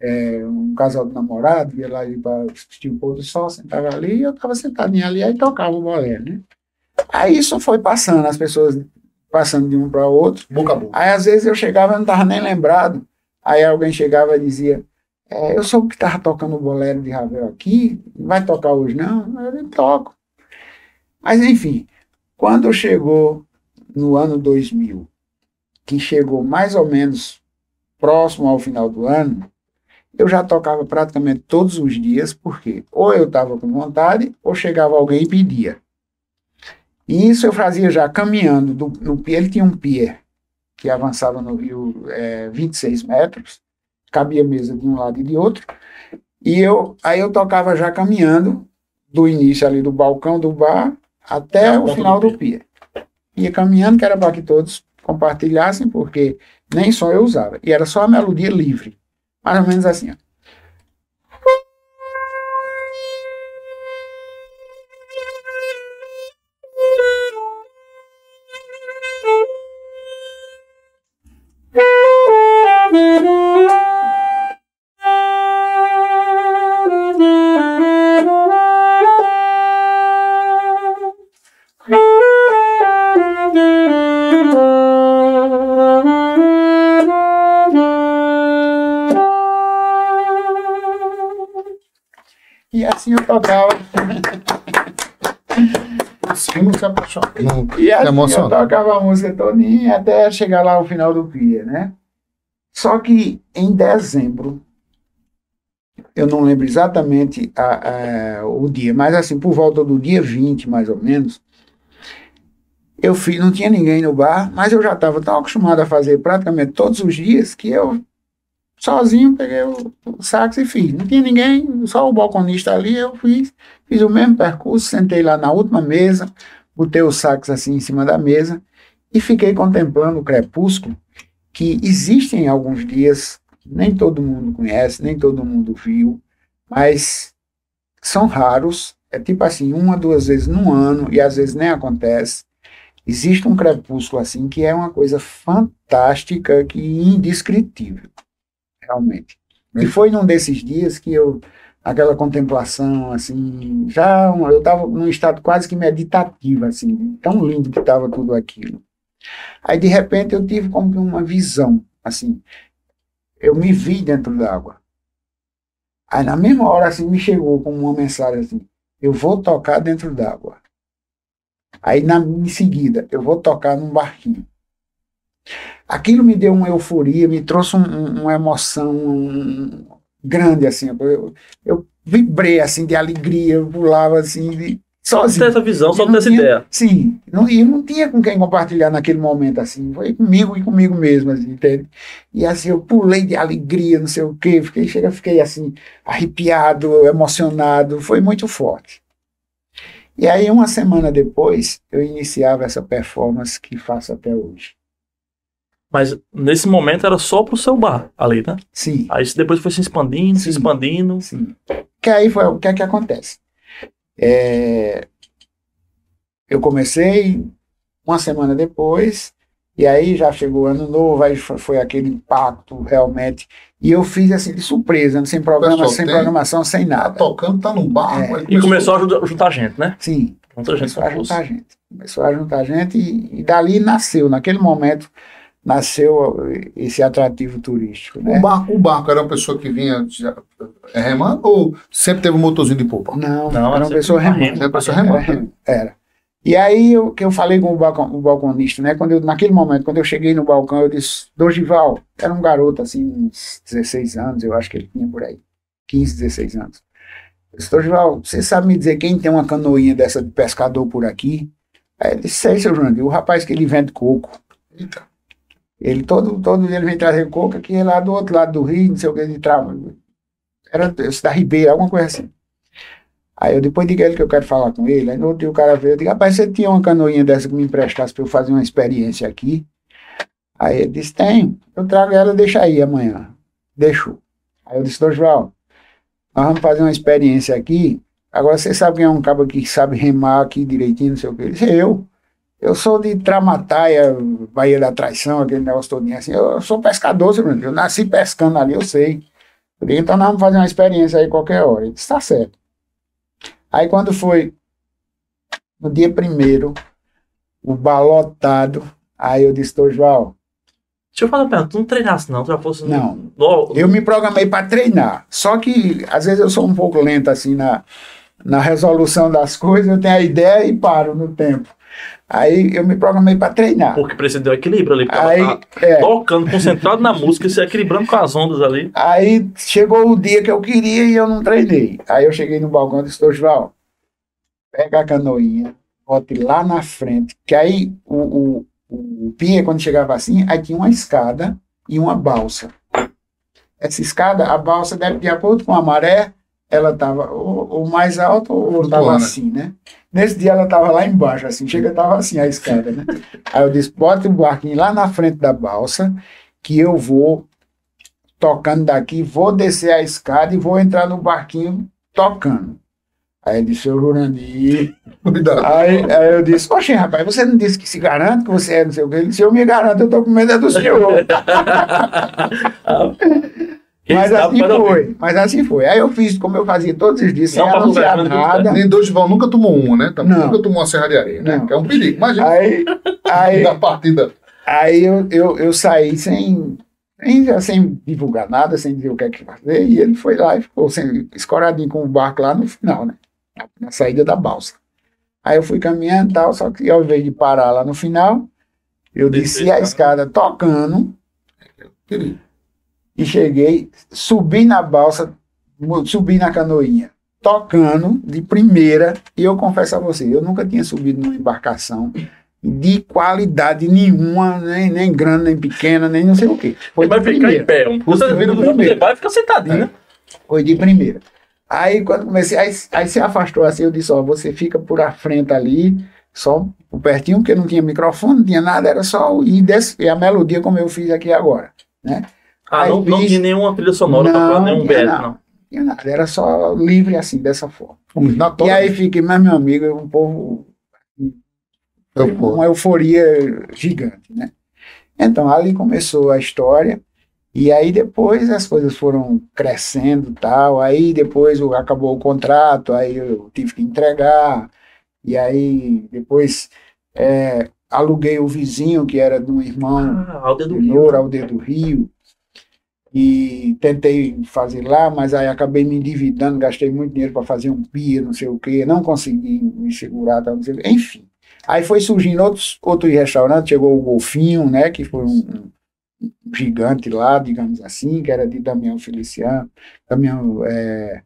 é, um casal de namorado, ia lá para assistir o pôr do sol, sentava ali, e eu estava sentadinho ali, aí tocava o bolero, né? Aí isso foi passando, as pessoas passando de um para o outro. Boca a boca. Aí às vezes eu chegava e não estava nem lembrado. Aí alguém chegava e dizia: é, Eu soube que estava tocando o bolero de Ravel aqui, não vai tocar hoje não? Eu nem toco. Mas enfim, quando chegou no ano 2000, que chegou mais ou menos próximo ao final do ano, eu já tocava praticamente todos os dias, porque ou eu estava com vontade, ou chegava alguém e pedia. E isso eu fazia já caminhando. Do, no, pier- ele tinha um pier que avançava no rio é, 26 metros, cabia mesa de um lado e de outro, e eu, aí eu tocava já caminhando, do início ali do balcão do bar até a o final do do pier. Ia caminhando, que era para que todos compartilhassem, porque nem só eu usava, e era só a melodia livre, mais ou menos assim. Ó. E assim eu tocava. Assim se apaixona. Não, E assim eu tocava a música todinha até chegar lá ao final do dia, né? Só que em dezembro, eu não lembro exatamente a- a- o dia, mas assim, por volta do dia 20, mais ou menos, eu fiz, não tinha ninguém no bar, mas eu já estava tão acostumado a fazer praticamente todos os dias que eu sozinho peguei o, sax e fiz. Não tinha ninguém, só o balconista ali, eu fiz, fiz o mesmo percurso, sentei lá na última mesa, botei o sax assim em cima da mesa e fiquei contemplando o crepúsculo, que existe em alguns dias, nem todo mundo conhece, nem todo mundo viu, mas são raros, é tipo assim, uma, duas vezes no ano, e às vezes nem acontece. Existe um crepúsculo assim que é uma coisa fantástica que indescritível. Realmente. E foi num desses dias que eu, aquela contemplação, assim, já eu estava num estado quase que meditativo, assim, tão lindo que estava tudo aquilo. Aí, de repente, eu tive como uma visão, assim, eu me vi dentro d'água. Aí, na mesma hora, assim, me chegou como uma mensagem assim, eu vou tocar dentro d'água. Aí, na, em seguida, eu vou tocar num barquinho. Aquilo me deu uma euforia, me trouxe um- um- uma emoção um- grande, assim. Eu, eu vibrei, assim, de alegria, eu pulava, assim, de, Só sozinho. essa visão, só ter essa tinha- ideia. Sim, não, e não tinha com quem compartilhar naquele momento, assim, foi comigo e comigo mesmo, assim, entende? E assim, eu pulei de alegria, não sei o quê, fiquei, chega, fiquei assim, arrepiado, emocionado, foi muito forte. E aí, uma semana depois, eu iniciava essa performance que faço até hoje. Mas nesse momento era só pro seu bar ali, né? Sim, Aí isso depois foi se expandindo, se Sim. expandindo. sim. Que aí foi o que é que acontece. É, eu comecei uma semana depois, e aí já chegou o ano novo, aí foi, aquele impacto realmente. E eu fiz assim de surpresa, sem programa, Pessoal, sem tem- programação, sem Tá nada. tocando, tá no barco. É. E começou a juntar, juntar gente, né? Sim, Muita gente começou a juntar gente. Começou a juntar gente e, e dali nasceu, naquele momento, nasceu esse atrativo turístico. O Né? barco, o barco era uma pessoa que vinha já, é, remando ou sempre teve um motorzinho de popa? Não, Não, era uma pessoa remando. Era uma pessoa Era, remando. era. E aí eu, que eu falei com o, balcão, o balconista, né? Quando eu, naquele momento, quando eu cheguei no balcão, eu disse, Dorival, era um garoto assim, uns 16 anos, eu acho que ele tinha por aí. 15, 16 anos. Eu disse, Dorival, você sabe me dizer quem tem uma canoinha dessa de pescador por aqui? Aí ele disse, sei, seu Jandir, o rapaz que ele vende coco. Eita. Ele todo, todo dia ele vem trazer coco aqui é lá do outro lado do rio, não sei o que, ele trava. Era da Ribeira, alguma coisa assim. Aí eu depois digo a ele que eu quero falar com ele. Aí no outro dia o cara veio, eu digo, rapaz, você tinha uma canoinha dessa que me emprestasse para eu fazer uma experiência aqui? Aí ele disse, tenho. Eu trago ela, deixa aí amanhã. Deixou. Aí eu disse, Dorival, nós vamos fazer uma experiência aqui. Agora você sabe quem é um cabo que sabe remar aqui direitinho, não sei o que. Ele disse, eu. Eu sou de Tramataia, Baía da Traição, aquele negócio todinho assim. Eu sou pescador, seu Bruno. Eu nasci pescando ali, eu sei. Eu digo, então nós vamos fazer uma experiência aí qualquer hora. Ele disse, tá certo. Aí quando foi no dia primeiro, o balotado, aí eu disse, Dorival, Deixa eu uma pergunta, tu não treinasse não, tu já fosse... Não. No, eu me programei para treinar. Só que às vezes eu sou um pouco lento assim na, na resolução das coisas, eu tenho a ideia e paro no tempo. Aí eu me programei para treinar. Porque precisa de um equilíbrio ali, porque Aí, tá é, tocando, concentrado na música, se equilibrando com as ondas ali. aí chegou o dia que eu queria e eu não treinei. Aí eu cheguei no balcão e disse, Dorival, pega a canoinha, bote lá na frente, que aí o, o, o pia, quando chegava assim, aí tinha uma escada e uma balsa. Essa escada, a balsa, deve, de acordo com a maré, ela estava ou, ou mais alta ou estava assim, né? Nesse dia ela estava lá embaixo, assim, chega, estava assim a escada, né? Aí eu disse, bota o barquinho lá na frente da balsa, que eu vou tocando daqui, vou descer a escada e vou entrar no barquinho tocando. Aí ele disse, seu Jurandir. Cuidado. Aí, aí eu disse, oxe, rapaz, você não disse que se garante, que você é não sei o quê? Ele disse, eu me garanto, eu tô com medo é do senhor. [LAUGHS] Mas assim foi, mas assim foi. Aí eu fiz como eu fazia todos os dias, sem Não anunciar nada. Nem Dorival nunca tomou uma, né? Também Não. Nunca tomou uma serra de areia, né? Não. Que é um perigo. Imagina Aí, [LAUGHS] aí, da partida. Aí eu, eu, eu saí sem, sem, sem divulgar nada, sem dizer o que é que fazer, e ele foi lá e ficou sem, escoradinho com o barco lá no final, né? Na, saída da balsa. Aí eu fui caminhando e tal, só que ao invés de parar lá no final, eu desci a a escada tocando Perigo. E cheguei, subi na balsa, subi na canoinha, tocando de primeira, e eu confesso a você, eu nunca tinha subido numa embarcação de qualidade nenhuma, nem, nem grande, nem pequena, nem não sei o quê. Foi vai ficar em pé. Você vira no você primeiro. vai ficar sentadinho, né? Foi de primeira. Aí quando comecei, aí, aí se afastou assim, eu disse, ó, você fica por a frente ali, só por pertinho, porque não tinha microfone, não tinha nada, era só e, des, e a melodia como eu fiz aqui agora, né? Ah, Aí não, não tinha nenhuma trilha sonora, Não, tocando nenhum BS, não. não. Tinha nada, era só livre assim, dessa forma. Na E aí fiquei, mas meu amigo, um povo Eu, pô, uma euforia gigante, né? Então, ali começou a história E aí depois as coisas foram crescendo tal, aí depois acabou o contrato, aí eu tive que entregar, e aí depois é, aluguei o vizinho, que era de um irmão Ah, Aldeia do do Rio. Louro, Aldeia do Rio, e tentei fazer lá, mas aí acabei me endividando, gastei muito dinheiro para fazer um pia, não sei o quê, não consegui me segurar, tal, enfim. Aí foi surgindo outros, outros restaurantes, chegou o Golfinho, né, que foi um, um gigante lá, digamos assim, que era de Damião Feliciano, Damião, é,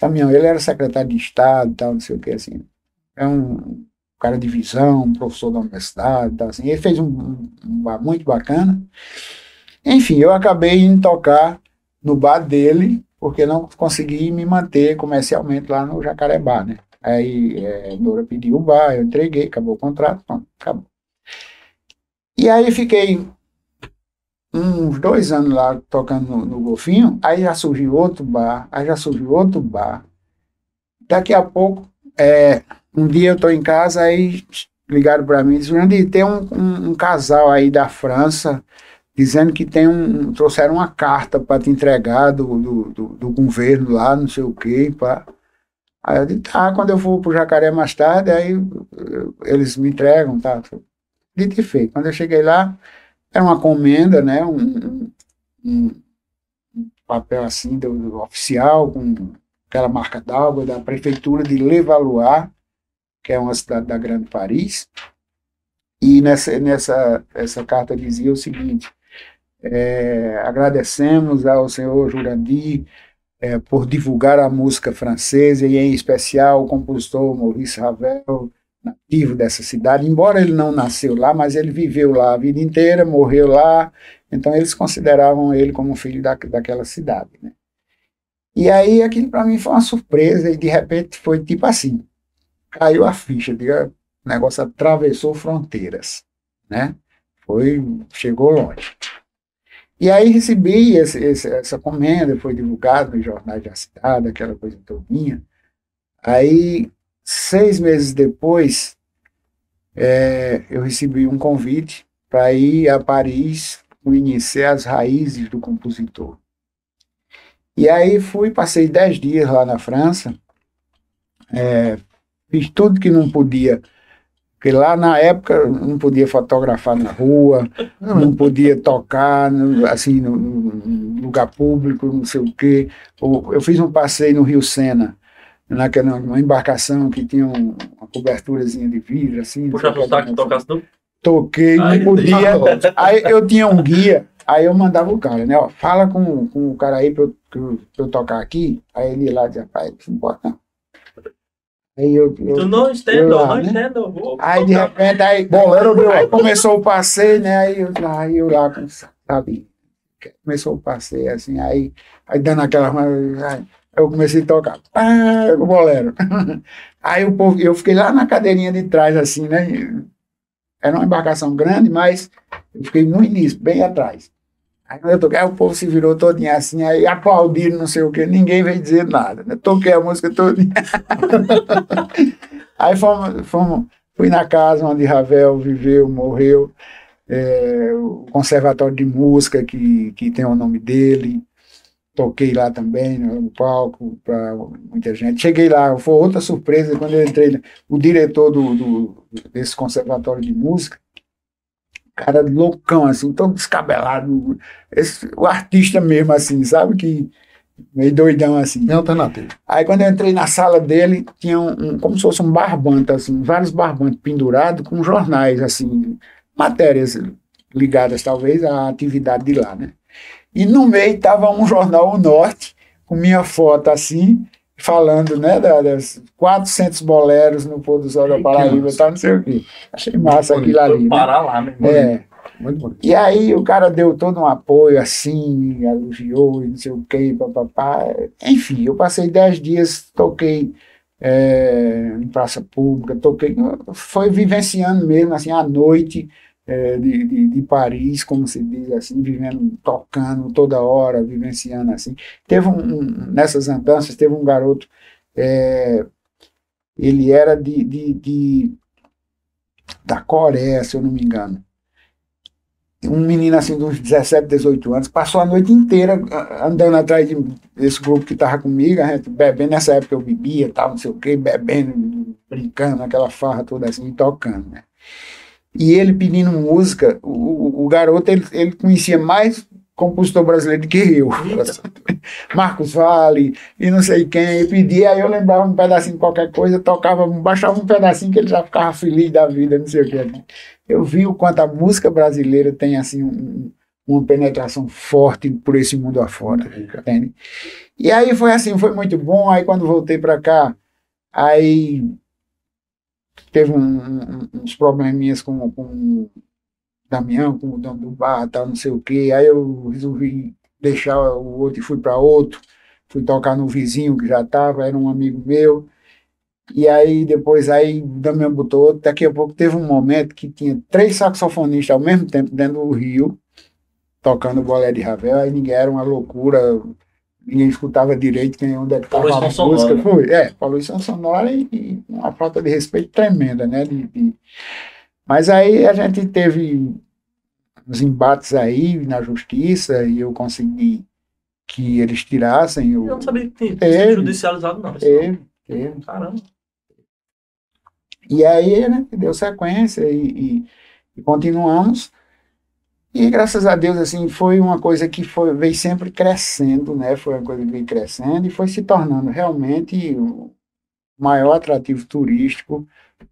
Damião, ele era secretário de Estado, tal, não sei o quê, assim, é um cara de visão, um professor da universidade, tal, assim, ele fez um, um, um bar muito bacana, enfim, eu acabei indo tocar no bar dele, porque não consegui me manter comercialmente lá no Jacarebá, né? Aí é, Nora pediu o bar, eu entreguei, acabou o contrato, pronto, acabou. E aí fiquei uns dois anos lá tocando no, no Golfinho, aí já surgiu outro bar, aí já surgiu outro bar. Daqui a pouco, é, um dia eu estou em casa, aí ligaram para mim e disseram, Jandir, tem um, um, um casal aí da França dizendo que tem um, trouxeram uma carta para te entregar do, do, do, do governo lá, não sei o quê, pá. Aí eu disse, tá, quando eu for pro Jacaré mais tarde, aí eles me entregam, tá? Dito e feito. Quando eu cheguei lá, era uma comenda, né? Um, um- papel assim do, do oficial, com aquela marca d'água da prefeitura de Levallois, que é uma cidade da Grande Paris. E nessa, nessa essa carta dizia o seguinte: é, agradecemos ao senhor Jurandir é, por divulgar a música francesa e, em especial, o compositor Maurice Ravel, nativo dessa cidade. Embora ele não nasceu lá, mas ele viveu lá a vida inteira, morreu lá, então eles consideravam ele como filho da, daquela cidade. Né? E aí aquilo para mim foi uma surpresa e de repente foi tipo assim, caiu a ficha, diga, o negócio atravessou fronteiras, né? Foi, chegou longe. E aí recebi esse, esse, essa comenda, foi divulgado nos jornais da cidade, aquela coisa todinha. Aí, seis meses depois, é, eu recebi um convite para ir a Paris conhecer as raízes do compositor. E aí fui, passei dez dias lá na França, é, fiz tudo que não podia, porque lá na época não podia fotografar na rua, não podia tocar no- assim no, no lugar público, não sei o quê. Eu fiz um passeio no Rio Sena, naquela uma embarcação que tinha um- uma coberturazinha de vidro assim. Puxa o saco tocasse. Toquei, não podia. Aí eu tinha um guia, aí eu mandava o cara, né? Ó, fala com, com o cara aí pra eu, pra eu tocar aqui. Aí ele ia lá e dizia, pai, não pode não. Aí eu, eu- Tu não entendo, lá, não né? entendo. Vou Aí de repente, aí, Bolero deu aí começou o passeio, né? Aí eu lá, aí eu lá, com- sabe? Começou o passeio, assim, aí, aí dando aquela. aí Eu comecei a tocar. Pá, o bolero. [LAUGHS] Aí o povo, eu fiquei lá na cadeirinha de trás, assim, né? Era uma embarcação grande, mas eu fiquei no início, bem atrás. Aí quando eu toquei, o povo se virou todinho assim, aí aplaudiram, não sei o quê, ninguém veio dizer nada. né? Toquei a música todinha. [LAUGHS] aí fomos, fomos, fui na casa onde Ravel viveu, morreu, é, o Conservatório de Música, que, que tem o nome dele. Toquei lá também, no no palco, para muita gente. Cheguei lá, foi outra surpresa quando eu entrei. O diretor do, do- desse Conservatório de Música, cara loucão, assim, todo descabelado. Esse, o artista mesmo, assim, sabe? Que meio doidão, assim. É alternativa. Aí quando eu entrei na sala dele, tinha um, um- como se fosse um barbante, assim, vários barbantes pendurados com jornais, assim, matérias ligadas talvez à atividade de lá, né? E no meio estava um jornal O Norte, com minha foto assim, falando, né, da- das 400 boleros no pôr do sol da Paraíba, tal, não sei o quê. Achei massa Bonito. aquilo ali, né? parar lá, irmão. É. Muito bonito. E aí o cara deu todo um apoio assim, elogiou e não sei o que, papapá. Enfim, eu passei dez dias, toquei é, em praça pública, toquei, foi vivenciando mesmo assim à noite é, de, de, de Paris, como se diz assim, vivendo, tocando toda hora, vivenciando assim. Teve um, um- nessas andanças, teve um garoto, é, ele era de, de, de- da Coreia, se eu não me engano um menino assim uns 17, 18 anos, passou a noite inteira andando atrás de- desse grupo que tava comigo, a gente bebendo, nessa época eu bebia, tal, não sei o quê, bebendo, brincando, aquela farra toda assim, tocando, né? E ele pedindo música, o, o- garoto, ele, ele conhecia mais compositor brasileiro do que eu. [LAUGHS] Marcos Vale e não sei quem, e pedia, aí eu lembrava um pedacinho de qualquer coisa, tocava, baixava um pedacinho que ele já ficava feliz da vida, não sei o que. Eu vi o quanto a música brasileira tem assim um- uma penetração forte por esse mundo afora, entende? E aí foi assim, foi muito bom, aí quando voltei para cá, aí teve um- uns probleminhas com, com o Damião, com o dono do bar, tal, não sei o que. Aí eu resolvi deixar o outro e fui para outro. Fui tocar no vizinho que já estava, era um amigo meu. E aí depois aí o Damião botou outro. Daqui a pouco teve um momento que tinha três saxofonistas ao mesmo tempo dentro do Rio, tocando bolé de Ravel. Aí ninguém era uma loucura. Ninguém escutava direito quem onde é que estava a música. sonora. Foi, é, poluição sonora e, e uma falta de respeito tremenda, né? de- de, mas aí a gente teve uns embates aí na justiça e eu consegui que eles tirassem Eu o. não sabia que tinha Teve. sido judicializado, não. Teve, teve. Caramba. E aí, né, deu sequência e, e- e continuamos. E graças a Deus, assim, foi uma coisa que foi, veio sempre crescendo, né? Foi uma coisa que veio crescendo e foi se tornando realmente o maior atrativo turístico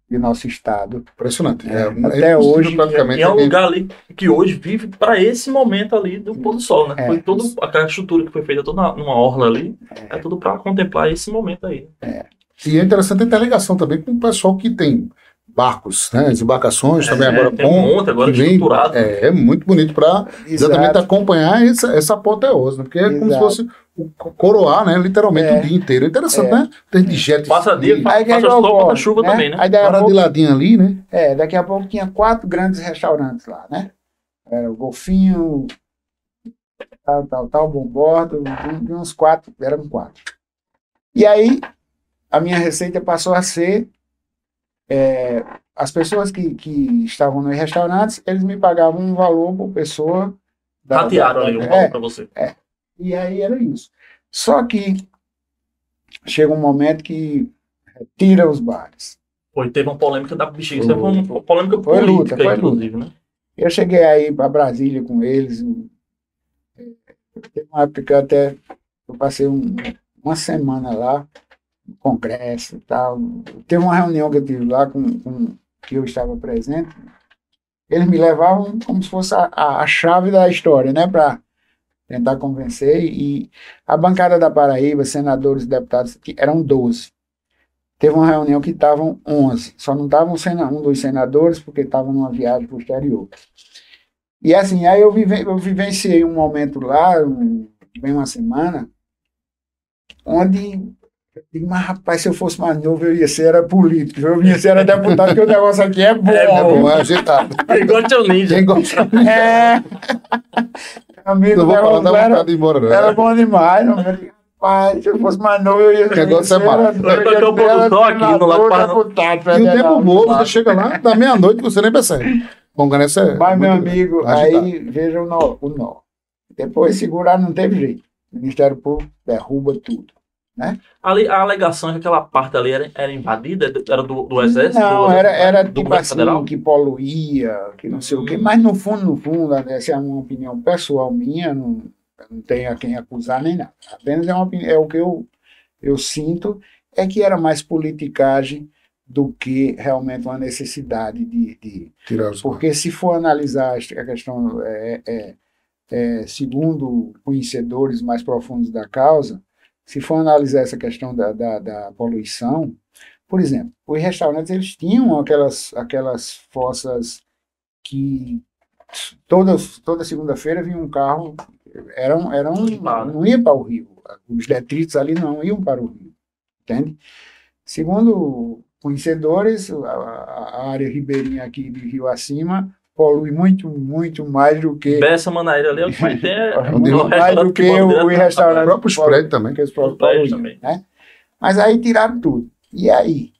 do nosso estado. Impressionante. É, Até impossível hoje, praticamente. E é um lugar ali que hoje vive para esse momento ali do pôr do sol, né? É. Foi toda aquela estrutura que foi feita toda numa orla ali, é, tudo para contemplar esse momento aí. E é interessante ter ligação também com o pessoal que tem barcos, né? As embarcações também É, agora tem um com. monte agora que vem- estruturado. É, é muito bonito para exatamente Exato. acompanhar essa, essa apoteose, né? Porque é como se Exato. fosse o co- coroar, né? Literalmente É. o dia inteiro. É interessante, É. né? Tem de jet Passa ski, dia, é Passa que sol, passa chuva também, né? Aí para de pouco, ladinho ali, né? é, daqui a pouco tinha quatro grandes restaurantes lá, né? Era o Golfinho, tal, tal, tal, Bom Bordo, um- uns quatro, eram quatro. E aí, a minha receita passou a ser, é, as pessoas que, que estavam nos restaurantes, eles me pagavam um valor por pessoa. da- Ratearam da- ali um é, valor para você. E aí era isso. Só que chega um momento que tira os bares. Foi, teve uma polêmica da bexiga. Foi. Isso foi uma polêmica Foi política, luta, foi inclusive, né? Eu cheguei aí para Brasília com eles. um- Teve uma época que eu até eu passei um- uma semana lá, congresso e tal. Teve uma reunião que eu tive lá com, com que eu estava presente. Eles me levavam como se fosse a, a, a chave da história, né? Para tentar convencer. E a bancada da Paraíba, senadores e deputados, que eram 12. Teve uma reunião que estavam 11. Só não estavam sena- um dos senadores porque estavam numa viagem exterior. E assim, aí eu, vive, eu vivenciei um momento lá, um, bem uma semana, onde digo, mas rapaz, se eu fosse mais novo, eu ia ser era político, eu ia ser era deputado, porque o negócio aqui é bom. É É bom. bom, é agitado. [LAUGHS] Igual o teu ninja. Quem gosta, É. [LAUGHS] Amigo, não vou falar da era, vontade de ir embora, não. era bom demais. Não. Eu digo, Rapaz, se eu fosse mais novo, eu ia O negócio é ser massa. era- Vai tocar o pôr do sol aqui no lado para- deputado E o tempo voa, você chega lá, da meia-noite, você nem percebe. Congresso é. Mas, meu amigo, aí veja o nó, o nó. Depois segurar não teve jeito. O Ministério Público derruba tudo. Ali, a alegação é que aquela parte ali era, era invadida, era do, do exército? Não, do, era, era do tipo assim, federal? que poluía, que não sei o quê. Hum. Mas no fundo, no fundo, né, essa é uma opinião pessoal minha, não, não tenho a quem acusar nem nada. Apenas é, uma, é o que eu, eu sinto, é que era mais politicagem do que realmente uma necessidade de- de, Tirar os Porque se for analisar a questão, é, é, é, segundo conhecedores mais profundos da causa, se for analisar essa questão da, da, da poluição, por exemplo, os restaurantes eles tinham aquelas, aquelas fossas que toda, toda segunda-feira vinha um carro, eram, eram, não ia para o rio, os detritos ali não iam para o rio, entende? Segundo conhecedores, a, a área ribeirinha aqui de Rio Acima polui muito, muito mais do que Bessa Manaíra ali é o que vai [LAUGHS] ter. é mais do que bota o, na- restaurante. Os próprios prédios também. que os próprios prédios poluem, também. né? Mas aí tiraram tudo. E aí,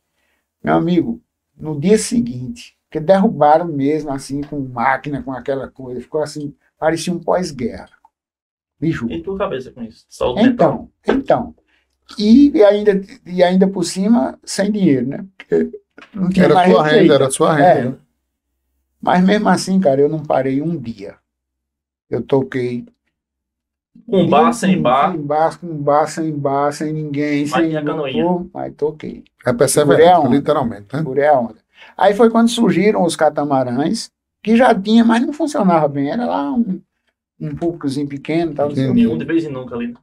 meu amigo, no dia seguinte, Porque derrubaram mesmo, assim, com máquina, com aquela coisa. Ficou assim, parecia um pós-guerra. Me juro. E tua cabeça com isso? Saúde mental. Então, então. E, e ainda, e ainda por cima, sem dinheiro, né? Porque não tinha Era mais sua renda, era sua renda. É. né? Mas mesmo assim, cara, eu não parei um dia. Eu toquei. Com bar, sem bar. Sem bar, com bar, sem bar, sem ninguém, Mas sem grupo, mas toquei. É perseverança, onda. literalmente, né? Segurei a onda. Aí foi quando surgiram os catamarãs, que já tinha, mas não funcionava bem. Era lá um, um públicozinho pequeno, tal. Nenhum de vez em nunca ali. né?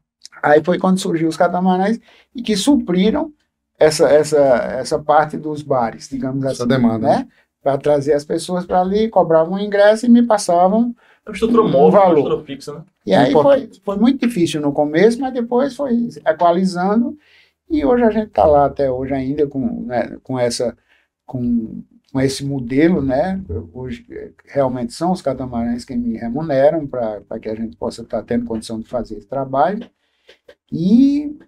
Aí foi quando surgiu os catamarãs e que supriram essa, essa, essa parte dos bares, digamos Essa assim. demanda, Né? Para trazer as pessoas para ali, cobravam um ingresso e me passavam. É uma estrutura Um móvel, uma valor. estrutura fixa, né? E aí foi, foi muito difícil no começo, mas depois foi equalizando. E hoje a gente está lá até hoje ainda com, né, com, essa, com, com esse modelo, né? Hoje realmente são os catamarãs que me remuneram para que a gente possa estar tendo condição de fazer esse trabalho. E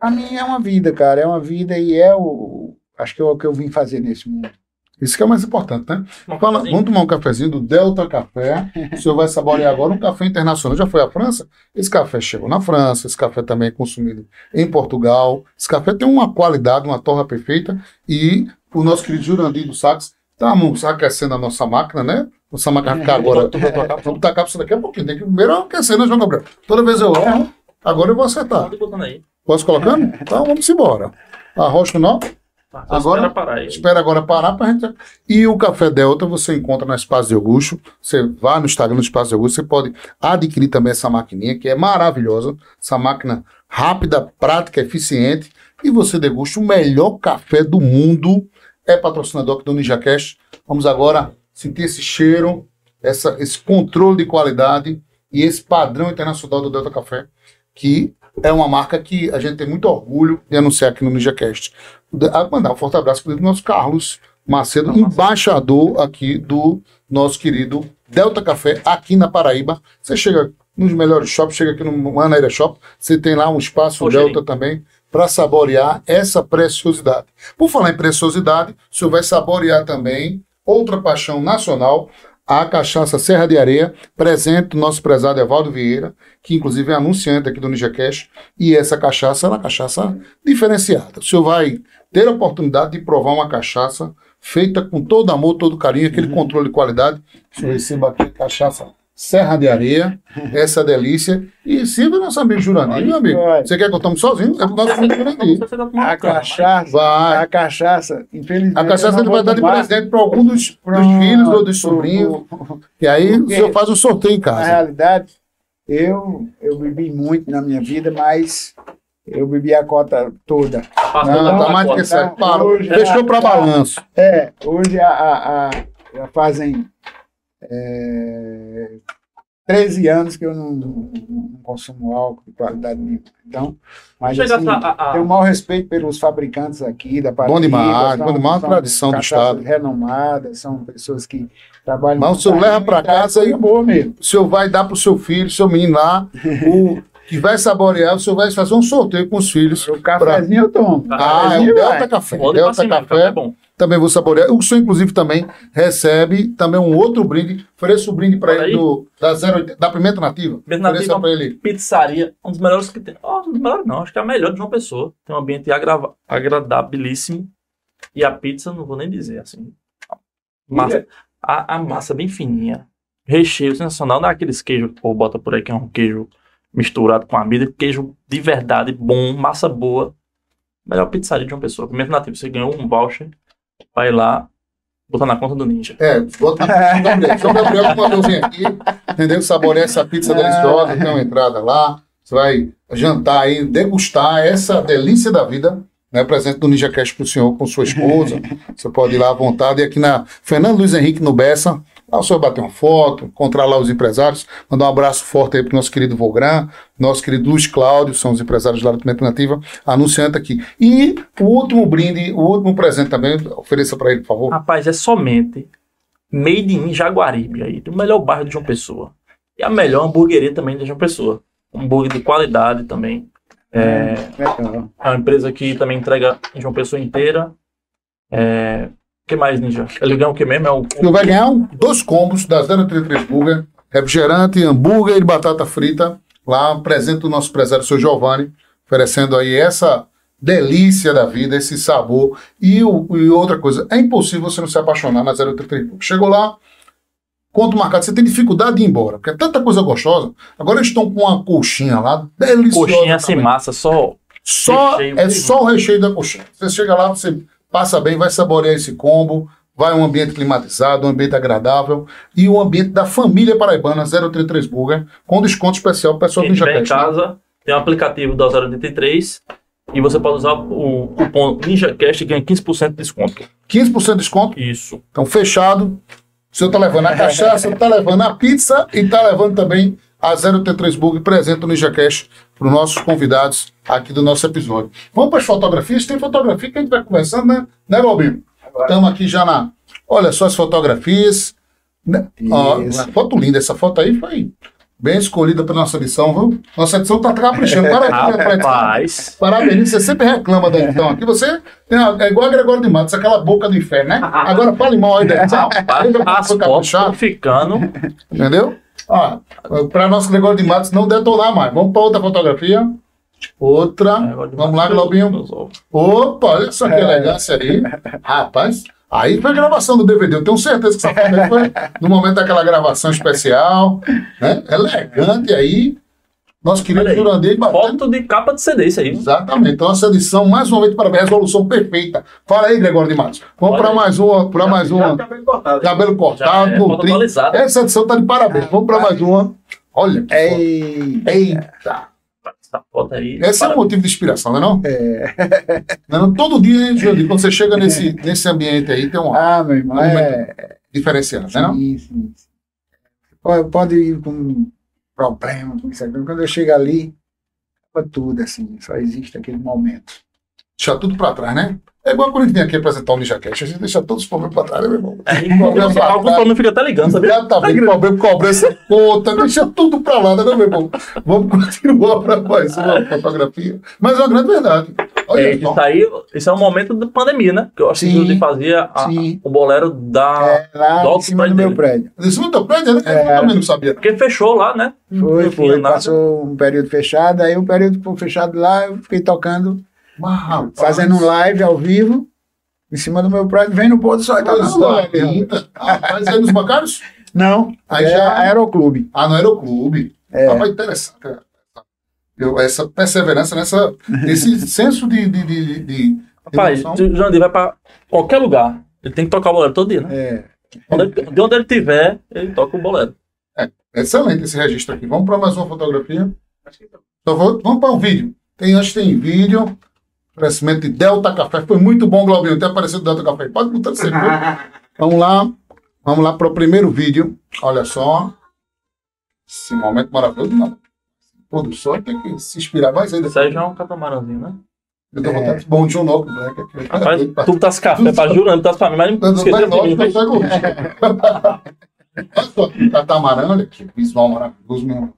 a mim é uma vida, cara, é uma vida e é o acho que é o que eu vim fazer nesse mundo. Isso que é o mais importante, né? Fala, vamos tomar um cafezinho do Delta Café. O senhor vai saborear agora um café internacional. Já foi à França? Esse café chegou na França, esse café também é consumido em Portugal. Esse café tem uma qualidade, uma torra perfeita. E o nosso querido Jurandir do Sax estamos aquecendo a nossa máquina, né? Nossa máquina vai ficar [LAUGHS] agora. Vamos botar a cápsula daqui a pouquinho. Tem que primeiro aquecer, né, João Gabriel? Toda vez eu erro, agora eu vou acertar. Pode. Posso colocando? Então vamos embora. Arroz com nó. Tá, Agora- espera parar aí. Espera agora parar pra gente. E o Café Delta você encontra na Espaço de Augusto. Você vai no Instagram do Espaço de Augusto, você pode adquirir também essa maquininha, que é maravilhosa. Essa máquina rápida, prática, eficiente. E você degusta o melhor café do mundo. É patrocinador aqui do NinjaCast. Vamos agora sentir esse cheiro, essa, esse controle de qualidade e esse padrão internacional do Delta Café, que é uma marca que a gente tem muito orgulho de anunciar aqui no NinjaCast. Mandar um forte abraço para o nosso Carlos Macedo, embaixador aqui do nosso querido Delta Café, aqui na Paraíba. Você chega nos melhores shops, chega aqui no Manaíra Shop, você tem lá um espaço Ô, Delta também para saborear essa preciosidade. Por falar em preciosidade, o senhor vai saborear também outra paixão nacional, a cachaça Serra de Areia, presente do nosso prezado Evaldo Vieira, que inclusive é anunciante aqui do Ninja Cash, e essa cachaça é uma cachaça diferenciada. O senhor vai ter a oportunidade de provar uma cachaça feita com todo amor, todo carinho, aquele controle de qualidade. O senhor receba aqui a cachaça Serra de Areia, [LAUGHS] essa delícia, e sirva nosso amigo Jurandir, meu amigo. Você quer que eu tome sozinho? É pro nosso amigo Jurandir. A cachaça, Vai. a cachaça, infelizmente. A cachaça eu ele não vai dar de presente para algum dos, dos filhos ou dos sobrinhos. E aí o senhor faz um sorteio em Na casa. realidade, eu, eu bebi muito na minha vida, mas eu bebi a cota toda. Passou Não, tá mais do que certo. Parou. Fechou para a- balanço. É, hoje a, a- a- já fazem é, 13 anos que eu não, não consumo álcool de qualidade nenhuma. Então, mas assim, a, a, a, tenho o maior respeito pelos fabricantes aqui da Paraíba. Bom demais, são- bom demais, são tradição do estado. renomadas, são pessoas que trabalham... Mas o senhor leva pra traz casa e- boa mesmo. O senhor vai dar pro seu filho, seu menino lá, o [LAUGHS] que vai saborear, o senhor vai fazer um sorteio com os filhos. O cafezinho eu tomo. Ah, é o vai. Delta Café. Pode pra Delta Café é bom. Também vou saborear. O senhor, inclusive, também recebe também um outro brinde. Ofereça o brinde para ele aí. do, da, 080 da Pimenta Nativa. Pimenta Nativa. para ele. Pizzaria, um dos melhores que tem. Oh, um dos melhores não, acho que é a melhor de uma pessoa. Tem um ambiente agrava- agradabilíssimo. E a pizza, não vou nem dizer, assim. Massa, a, a massa bem fininha. Recheio sensacional. Não é aqueles queijos que o povo bota por aí, que é um queijo misturado com amido. Queijo de verdade, bom, massa boa. Melhor pizzaria de uma pessoa. Pimenta Nativa, você ganhou um voucher. Vai lá, botar na conta do Ninja. É, bota. São Gabriel com uma aqui, entendeu? Saborear essa pizza deliciosa, tem uma entrada lá. Você vai jantar aí, degustar essa delícia da vida. Né, presente do Ninja Cash pro senhor com sua esposa. Você pode ir lá à vontade. E aqui na Fernando Luiz Henrique no Bessa, lá o senhor bater uma foto, encontrar lá os empresários, mandar um abraço forte aí pro nosso querido Vogran, nosso querido Luiz Cláudio, são os empresários lá da Pimenta Nativa, anunciante aqui. E o último brinde, o último presente também, ofereça para ele, por favor. Rapaz, é somente Made in Jaguaribe aí, do melhor bairro de João Pessoa. E a melhor hamburgueria também de João Pessoa. Um hambúrguer de qualidade também. É, Legal. é uma empresa que também entrega em João Pessoa inteira. É, que mais, Ninja? Ele ganhou o que mesmo? É o... E vai ganhar dois combos da 033 Burger, refrigerante, hambúrguer e batata frita. Lá apresenta o nosso empresário, seu Giovanni, oferecendo aí essa delícia da vida, esse sabor. E, o- e outra coisa, é impossível você não se apaixonar na 033 Burger. Chegou lá, conto marcado, você tem dificuldade de ir embora, porque é tanta coisa gostosa. Agora eles estão com uma coxinha lá, deliciosa. Coxinha sem também. massa, só. Só, Recheio é só o recheio da coxinha. Você chega lá, você passa bem, vai saborear esse combo, vai um ambiente climatizado, um ambiente agradável e um ambiente da família paraibana 033 Burger, com desconto especial para o pessoal do Quem tiver em né? casa, tem um aplicativo da 083 e você pode usar o cupom NinjaCast e ganha 15% de desconto. 15% de desconto, Isso. então fechado. O senhor tá levando a cachaça, tá levando a pizza e tá levando também a 033 Burger presente no Ninja Cash para os nossos convidados aqui do nosso episódio. Vamos para as fotografias? Tem fotografia que a gente vai conversando, né? Né, Galbinho? Estamos aqui já na. Olha só as fotografias. Né? Ó, uma foto linda. Essa foto aí foi bem escolhida pela nossa edição, viu? Nossa edição tá caprichando. [LAUGHS] Parabéns. Parabéns, você sempre reclama da edição aqui. Você é igual a Gregório de Matos, aquela boca do inferno, né? Agora fale mal aí da edição. Rapaz, as fotos ficando. Entendeu? Para nosso Gregório de Matos não detonar mais. Vamos para outra fotografia. Outra. Vamos lá, Globinho. Opa, olha só que elegância aí. Rapaz, aí foi a gravação do DVD. Eu tenho certeza que essa foto aí foi no momento daquela gravação especial. Né? Elegante aí. Nosso querido. Jurandir batendo. Foto de capa de CD, isso aí. Exatamente. Então, essa edição, mais uma vez, para a resolução perfeita. Fala aí, Gregório de Matos. Vamos para mais uma. Para mais uma. cabelo cortado. Cabelo Já cortado, é. Essa edição tá de parabéns. Vamos para mais uma. Olha que foto. Ei, Eita. Essa foto aí. Esse é um motivo de inspiração, não é não? Não, todo dia, hein, Jurandir, quando você chega nesse, nesse ambiente aí, tem um ah, meu irmão, é. diferenciado, não é não? Sim, sim. Pode ir com problema. Quando eu chego ali, acaba tudo, assim, só existe aquele momento. Deixar tudo para trás, né? É igual quando a gente vem aqui apresentar o Ninja Cash, a gente deixa todos os problemas para trás, né, meu irmão? Aí, alguns problemas ficam até ligando, sabia? Já tá vendo problema, cobrança conta, deixa tudo pra lá, né, meu irmão? Vamos continuar para mais uma [LAUGHS] fotografia. Mas é uma grande verdade. Olha É, isso aí, isso é um momento da pandemia, né? Que eu acho que Sim, o Judy fazia a- o bolero da. é, lá logo em cima do meu prédio. Em cima do prédio, né? É. Eu também não sabia. Porque fechou lá, né? Foi, foi. Passou um período fechado, aí o período que fechado lá, eu fiquei tocando, Mas, fazendo um live ao vivo, em cima do meu prédio, vem no pôr do sol. e tá live, rapaz. linda. Rapaz, aí nos bancários? [LAUGHS] Não, Aí é já- Aeroclube. Ah, no Aeroclube. É. Ah, mas interessante. Eu, essa perseverança, nessa, esse [LAUGHS] senso de, de, de, de, de Rapaz, o Jandir vai pra qualquer lugar. Ele tem que tocar o bolero todo dia, né? É. De onde ele tiver, ele toca o bolero. Excelente esse registro aqui. Vamos para mais uma fotografia. Só vou- vamos para um vídeo. Tem, antes tem vídeo. Oferecimento de Delta Café. Foi muito bom, Glaubinho, ter aparecido Delta Café. Pode botar você. [LAUGHS] Vamos lá. Vamos lá para o primeiro vídeo. Olha só. Esse momento maravilhoso. Não. Produção tem que se inspirar mais ainda. Isso aí já é um catamarãozinho, né? Eu tô vontade de bom de um novo, Black. aqui. Rapaz, tu tá esse café pra jurando, tá pra mim, mas não Mas esqueceu nós de mim. não pega o risco. Olha só, catamarã, olha que visual maravilhoso, meu irmão.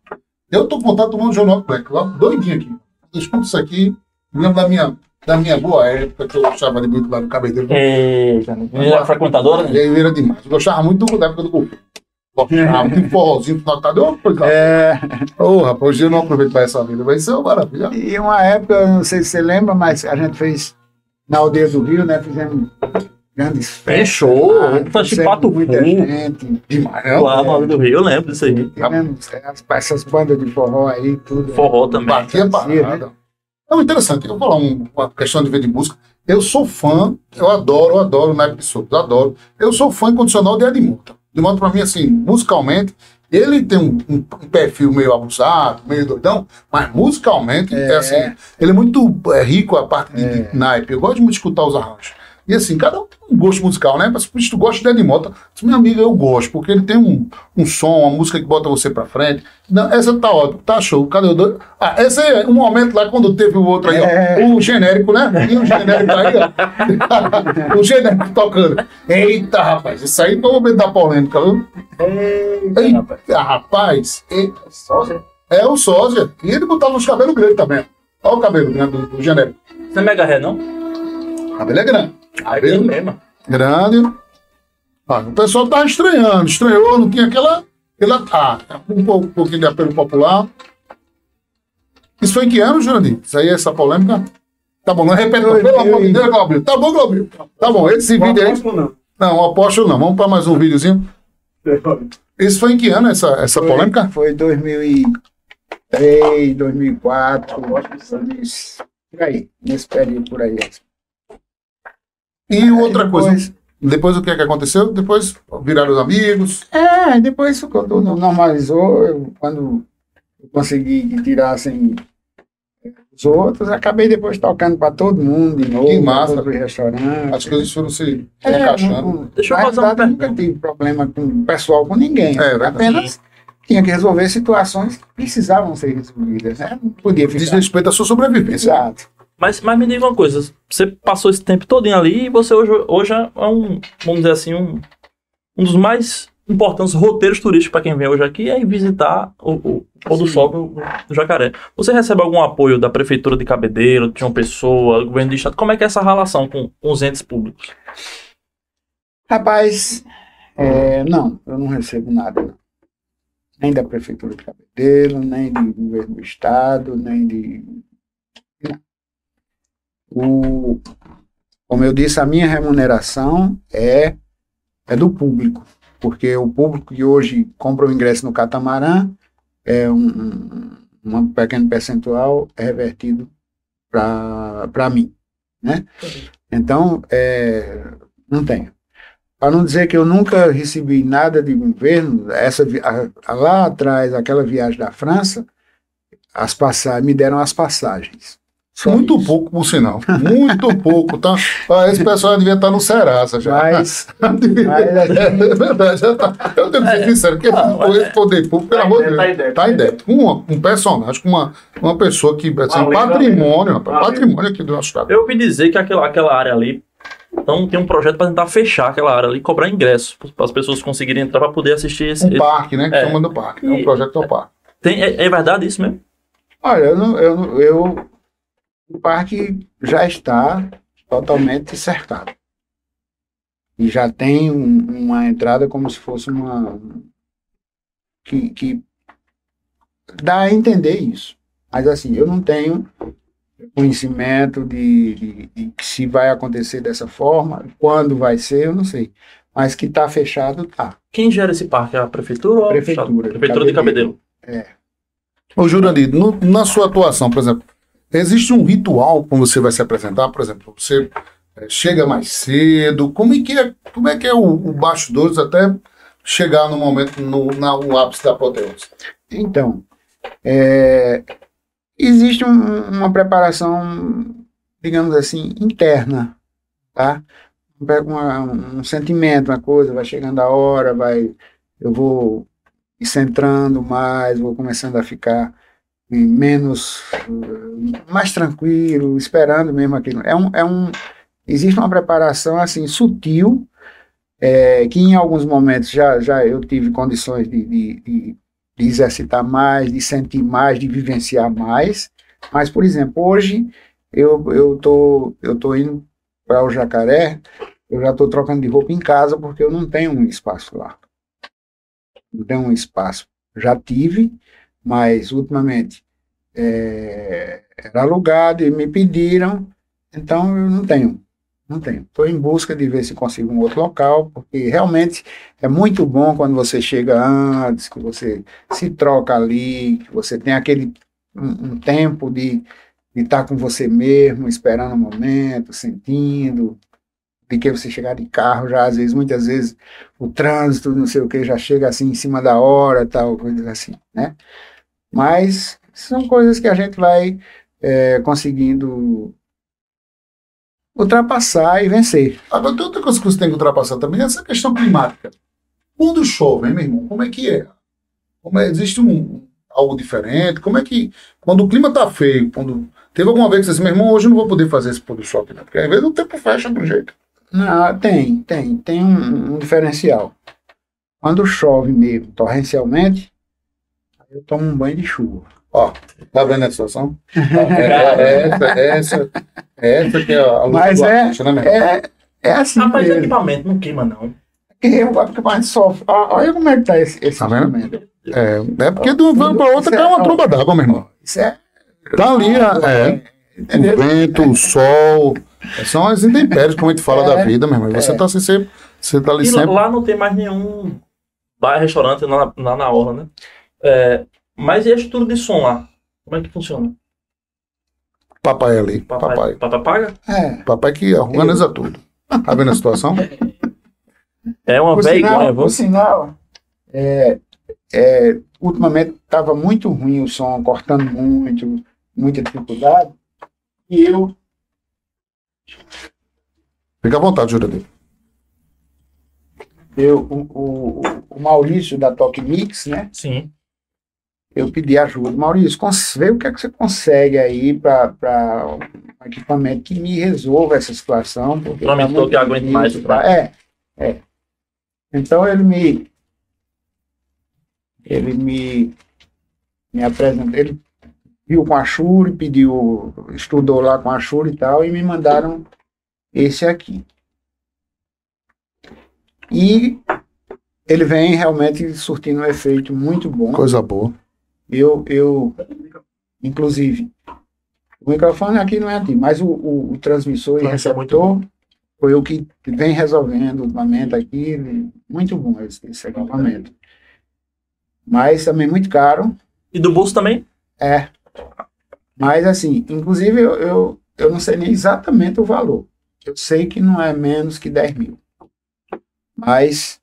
Eu tô com vontade de tomar um John Black, lá, doidinho aqui. Eu escuto isso aqui, me lembro da minha, da minha boa época, que eu gostava de muito lá no cabelo. Eita, menina era frequentadora, né? Ele era demais. Eu gostava muito da época do golfe. Gostava muito [LAUGHS] de forrozinho. Ô, lá. É, Ô, rapaz, hoje eu não aproveito para essa vida, vai ser uma maravilha. e uma época, não sei se você lembra, mas a gente fez na aldeia do Rio, né? Fizemos grandes festas. Fechou. lá, trouxemos chipato muita full. gente. Demais, né? Lá no Alto do Rio, eu lembro disso aí. Tivemos as- essas bandas de forró aí, tudo. Forró também. Batia Fazia, parada. Não, interessante. Eu vou falar um- uma questão de ver de música. Eu sou fã, eu adoro, eu adoro o Naipe de Souza, eu adoro. Eu sou fã incondicional de Edmundo. Edmundo, pra mim, assim, musicalmente, ele tem um, um- perfil meio abusado, meio doidão, mas musicalmente, é, É. assim, ele é muito é, rico a parte de, de naipe. Eu gosto muito de escutar os arranjos. E assim, cada um tem um gosto musical, né? Mas se tu gosta de Ed Mota, minha amiga, eu gosto, porque ele tem um, um som, uma música que bota você pra frente. Não, essa tá ótima, tá show. Cadê o doido? Ah, esse é um momento lá quando teve o outro aí, ó. É. O genérico, né? E o genérico aí, ó. [LAUGHS] o genérico tocando. Eita, rapaz, isso aí foi o momento da polêmica, viu? Eita, rapaz. E- Sósia? É o sósia. E ele botava os cabelos grandes também. Olha o cabelo grande do, do genérico. Isso não é mega ré, não? Cabelo é grande. Ah, é grande Cabelo, mesmo. Grande. Ah, o pessoal tá estranhando, estranhou, não tinha aquela. aquela ah, um, pouco, um pouquinho de apelo popular. Isso foi em que ano, Jurandir? Isso aí, essa polêmica? Tá bom, não repete, não. Pelo amor de Deus, Glauber. Tá bom, Glauber. Tá bom, esse vídeo aí. Não. Não, apóstolo não. Vamos para mais um videozinho. Isso foi em que ano, essa, essa Foi- polêmica? Foi 2003, 2004, por aí, nesse período por aí. E outra coisa. Depois- Depois o que, é que aconteceu? Depois viraram os amigos. É, depois quando tudo normalizou, eu- quando eu consegui que tirassem os outros, acabei depois tocando para todo mundo de novo, Que massa. todos os restaurantes. As coisas foram se É, encaixando. não- Deixa eu na fazer uma verdade, pergunta. nunca tive problema com pessoal, com ninguém. É. Apenas tinha que resolver situações que precisavam ser resolvidas. Né? Não podia Diz ficar. respeito à sua sobrevivência. Exato. Mas, mas me diga uma coisa, você passou esse tempo todinho ali e você hoje, hoje é um, vamos dizer assim, um, um dos mais importantes roteiros turísticos para quem vem hoje aqui é ir visitar o, o pôr do sol do, do Jacaré. Você recebe algum apoio da Prefeitura de Cabedelo, de uma pessoa, do governo do estado? Como é que é essa relação com, com os entes públicos? Rapaz, é, não, eu não recebo nada. Não. Nem da Prefeitura de Cabedelo, nem do governo do Estado, nem de. O, como eu disse, a minha remuneração é, é do público, porque o público que hoje compra o ingresso no catamarã é um, um, um pequeno percentual é revertido para mim. Né? Então, é, não tenho. Para não dizer que eu nunca recebi nada de governo, essa, a- lá atrás, aquela viagem da França, as passagens, me deram as passagens. Só Muito isso. pouco, por sinal. Muito [LAUGHS] pouco, tá? Ah, Esse pessoal devia estar no Serasa já. Mas, [LAUGHS] Devia- mas [LAUGHS] é verdade, já tá. Eu tenho que ser sincero, porque Ah, mas esse poder público, pelo Tá amor de em Deus, tá em débito. tá em débito. Com uma- um personagem, com uma, uma pessoa que, assim, lenda, patrimônio, rapaz, Uma patrimônio aqui do nosso estado. Eu ouvi dizer que aquela, aquela área ali, então tem um projeto para tentar fechar aquela área ali e cobrar ingresso, para as pessoas conseguirem entrar para poder assistir esse... Um esse- parque, né? Que É. chama do parque. É um E- projeto do parque. Tem, é, é verdade isso mesmo? olha, eu, não- eu, eu, o parque já está totalmente cercado. E já tem um- uma entrada como se fosse uma. que, que dá a entender isso. Mas assim, eu não tenho conhecimento de, de, de que se vai acontecer dessa forma, quando vai ser, eu não sei. Mas que está fechado, tá. Quem gera esse parque? É a prefeitura ou a Prefeitura, Estado? Prefeitura de Cabedelo. Cabedelo. Ô, Jurandir, no- na sua atuação, por exemplo, existe um ritual quando você vai se apresentar? Por exemplo, você eh, chega mais cedo, como é que é, como é, que é o, o bastidores até chegar no momento, no, na, no ápice da apoteose? Então, é, existe um- uma preparação, digamos assim, interna, tá? Pega uma- um sentimento, uma coisa, vai chegando a hora, vai, eu vou me centrando mais, vou começando a ficar menos, eh, mais tranquilo, esperando mesmo aquilo. É um, é um, existe uma preparação assim sutil, é, que em alguns momentos já, já eu tive condições de, de, de de exercitar mais, de sentir mais, de vivenciar mais. Mas, por exemplo, hoje eu eu tô eu tô indo para o Jacaré, eu já estou trocando de roupa em casa porque eu não tenho um espaço lá. Não tenho um espaço. Já tive, mas ultimamente é, era alugado e me pediram, então eu não tenho. Não tenho. Estou em busca de ver se consigo um outro local, porque realmente é muito bom quando você chega antes, que você se troca ali, que você tem aquele um, um tempo de estar com você mesmo, esperando o momento, sentindo, de que você chegar de carro já, às vezes, muitas vezes, o trânsito, não sei o que, já chega assim em cima da hora, tal, coisas assim, né? Mas são coisas que a gente vai é, conseguindo ultrapassar e vencer. Agora, tem outra coisa que você tem que ultrapassar também, é essa questão climática. Quando chove, hein, meu irmão, como é que é? Como é? Existe um, algo diferente? Como é que, quando o clima tá feio, quando... Teve alguma vez que você disse, meu irmão, hoje eu não vou poder fazer esse pôr do sol aqui, né? Porque às vezes o tempo fecha do jeito. Não, tem, tem, tem um, um diferencial. Quando chove mesmo, torrencialmente, eu tomo um banho de chuva. Ó, tá vendo a situação? [LAUGHS] É, é essa, essa, essa que é a luta Mas do é- artista, né? É, É assim Rapaz, mesmo. equipamento não queima, não. Quem é o que mais sofre? Olha como é que tá esse, esse Tá vendo? instrumento. É, é porque de uma para outra Isso é- uma tromba d'água, meu irmão. Isso é. Tá ali, é. O vento, o sol. São as intempéries, como a gente fala É, da vida, meu irmão. Você é. tá, sempre, você tá ali E lá, sempre. lá não tem mais nenhum bar, restaurante lá, lá na orla, né? É, mas e a estrutura de som lá? Como é que funciona? Papai ali. Papai, Papai. papai paga? É. Papai que organiza tudo. Tá vendo a situação? É uma Por vergonha, sinal, vou por sinal é, é, ultimamente estava muito ruim o som, cortando muito, muita dificuldade. E eu, Fica à vontade, Jurandir. eu o, o, o Maurício da Talk Mix, né? Sim. Eu pedi ajuda. Maurício, vê o que é que você consegue aí para um equipamento que me resolva essa situação. porque Pra tá que aguente mais, tá? pra- É, é. Então ele me ele me me apresentou, ele viu com a Shure, pediu, estudou lá com a Shure e tal, e me mandaram esse aqui. E ele vem realmente surtindo um efeito muito bom. Coisa boa. Eu, eu, inclusive, o microfone aqui não é antigo, mas o, o, o transmissor e é muito receptor foi o que vem resolvendo ultimamente aqui. Muito bom esse, esse equipamento. Mas também muito caro. E do bolso também? É. Mas assim, inclusive eu, eu, eu não sei nem exatamente o valor. Eu sei que não é menos que 10 mil. Mas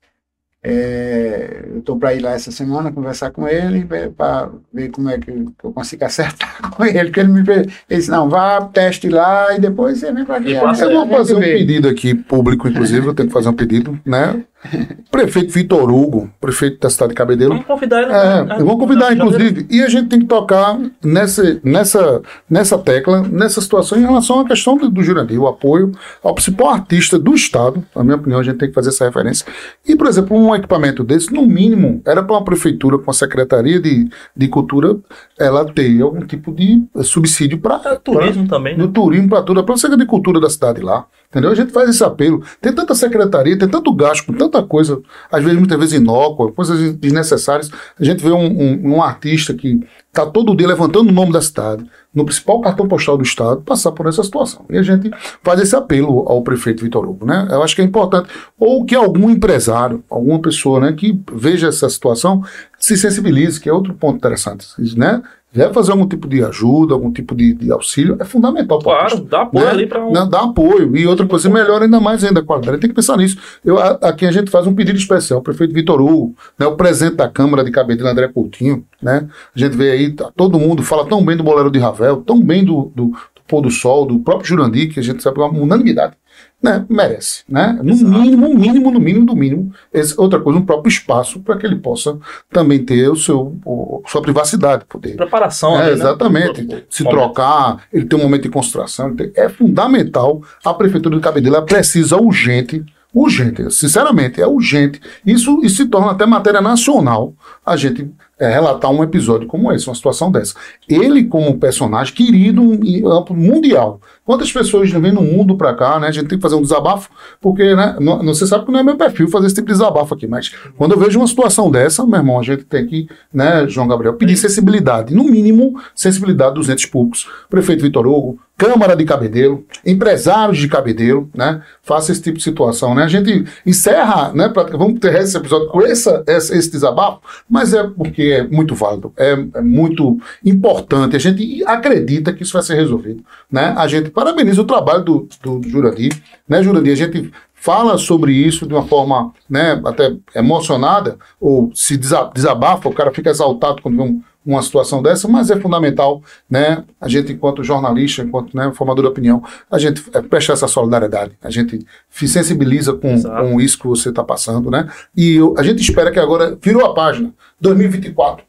é, eu estou para ir lá essa semana conversar com ele para ver como é que eu que consigo [LAUGHS] acertar com ele. Porque ele me ele disse, não, vá, teste lá e depois você vem para aqui. Eu vou fazer um pedido aqui, público, inclusive, eu tenho que fazer um pedido, né? [LAUGHS] Prefeito Vitor Hugo, prefeito da cidade de Cabedelo, Vamos convidar ele. É, eu vou convidar, inclusive, e a gente tem que tocar nessa, nessa, nessa tecla, nessa situação em relação à questão do, do Jurandir, o apoio ao principal artista do Estado, na minha opinião, a gente tem que fazer essa referência. E, por exemplo, um equipamento desse, no mínimo, era para uma prefeitura com a Secretaria de, de Cultura, ela ter algum tipo de subsídio para É, turismo também, né? no turismo para tudo, para a de cultura da cidade lá. Entendeu? A gente faz esse apelo. Tem tanta secretaria, tem tanto gasto com tanta coisa, às vezes, muitas vezes inócua, coisas desnecessárias. A gente vê um, um, um artista que está todo dia levantando o nome da cidade, no principal cartão postal do estado, passar por essa situação. E a gente faz esse apelo ao prefeito Vitor Hugo, né? Eu acho que é importante. Ou que algum empresário, alguma pessoa, né, que veja essa situação, se sensibilize, que é outro ponto interessante, né? Deve fazer algum tipo de ajuda, algum tipo de, de auxílio, é fundamental Claro, dá apoio né? ali para um. dá apoio. E outra coisa, melhora ainda mais ainda a qualidade. Tem que pensar nisso. Eu, a- aqui a gente faz um pedido especial. O prefeito Vitor Hugo, né, o presidente da Câmara de Cabedelo, André Coutinho, né? A gente vê aí, tá, todo mundo fala tão bem do Bolero de Ravel, tão bem do, do, do Pôr do Sol, do próprio Jurandir, que a gente sabe que é uma unanimidade. Né, merece, né? No Exato. mínimo, mínimo, no mínimo, do mínimo, esse, outra coisa, um próprio espaço para que ele possa também ter o seu, o, sua privacidade, poder Preparação. é, ali, né? exatamente. Do- do- Se trocar, ele tem um momento de concentração. tem- É fundamental. A Prefeitura de Cabedelo precisa urgente, urgente, sinceramente, é urgente. Isso, isso se torna até matéria nacional a gente é, relatar um episódio como esse, uma situação dessa. Ele, como personagem querido em âmbito mundial. Quantas pessoas vêm no mundo pra cá, né? A gente tem que fazer um desabafo, porque, né? Não- você sabe que não é meu perfil fazer esse tipo de desabafo aqui, mas quando eu vejo uma situação dessa, meu irmão, a gente tem que, né, João Gabriel, pedir sensibilidade, no mínimo, sensibilidade dos entes públicos. Prefeito Vitor Hugo, Câmara de Cabedelo, empresários de Cabedelo, né? Faça esse tipo de situação, né? A gente encerra, né? pra- vamos ter esse episódio com essa, essa- esse desabafo, mas é porque é muito válido, é, é muito importante. A gente acredita que isso vai ser resolvido, né? A gente parabeniza o trabalho do, do Jurandir, né, Jurandir? A gente fala sobre isso de uma forma, né, até emocionada, ou se desa- desabafa, o cara fica exaltado quando vê um- uma situação dessa, mas é fundamental, né, a gente enquanto jornalista, enquanto né, formador de opinião, a gente é, prestar essa solidariedade, a gente se sensibiliza com, com isso que você está passando, né, e eu- a gente espera que agora virou a página, 2024,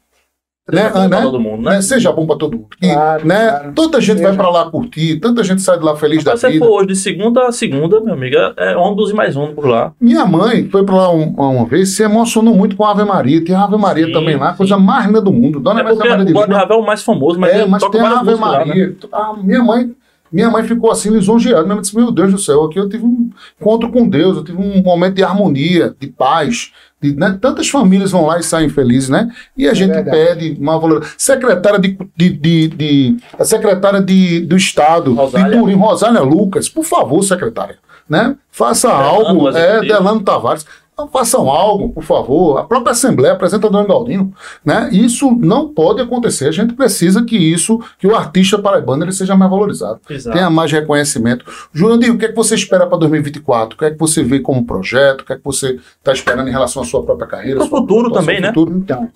né, Pra né? todo mundo, né? né, seja bom para todo mundo. Claro, né, claro. Tanta gente Seja. vai para lá curtir, tanta gente sai de lá feliz Mas da se vida. for hoje de segunda a segunda, meu amigo, é ônibus e mais por lá. Minha mãe foi para lá um- uma vez, se emocionou muito com a Ave Maria. Tem a Ave Maria Sim, também lá, sim. coisa mais linda do mundo. Dona É Maria Maria de. Ravel é o mais famoso, mas é, mas tem a Ave músicas lá, né? Maria. A minha mãe Minha mãe ficou assim lisonjeada. Minha mãe disse: Meu Deus do céu, aqui eu tive um encontro com Deus, eu tive um momento de harmonia, de paz. De- né? Tantas famílias vão lá e saem felizes, né? E a gente verdade. pede uma valor. Secretária de, de, de, de- a secretária de, do Estado Rosália. de Turim, Rosália Lucas, por favor, secretária, né? Faça Delano, algo, é. Delano Tavares. Então, façam algo, por favor. A própria Assembleia, apresentador Galdino, né? Isso não pode acontecer. A gente precisa que isso, que o artista paraibano ele seja mais valorizado, Exato. tenha mais reconhecimento. Jurandir, o que é que você espera para 2024? O que é que você vê como projeto? O que é que você está esperando em relação à sua própria carreira? Pro sua- futuro seu também, né? futuro? Então,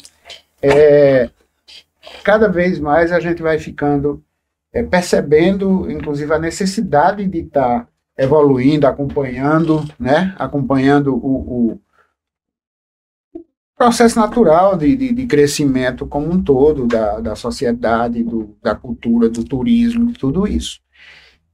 é, cada vez mais a gente vai ficando é, percebendo, inclusive, a necessidade de estar evoluindo, acompanhando, né? Acompanhando o, o processo natural de, de, de crescimento como um todo da, da sociedade, do, da cultura, do turismo, de tudo isso.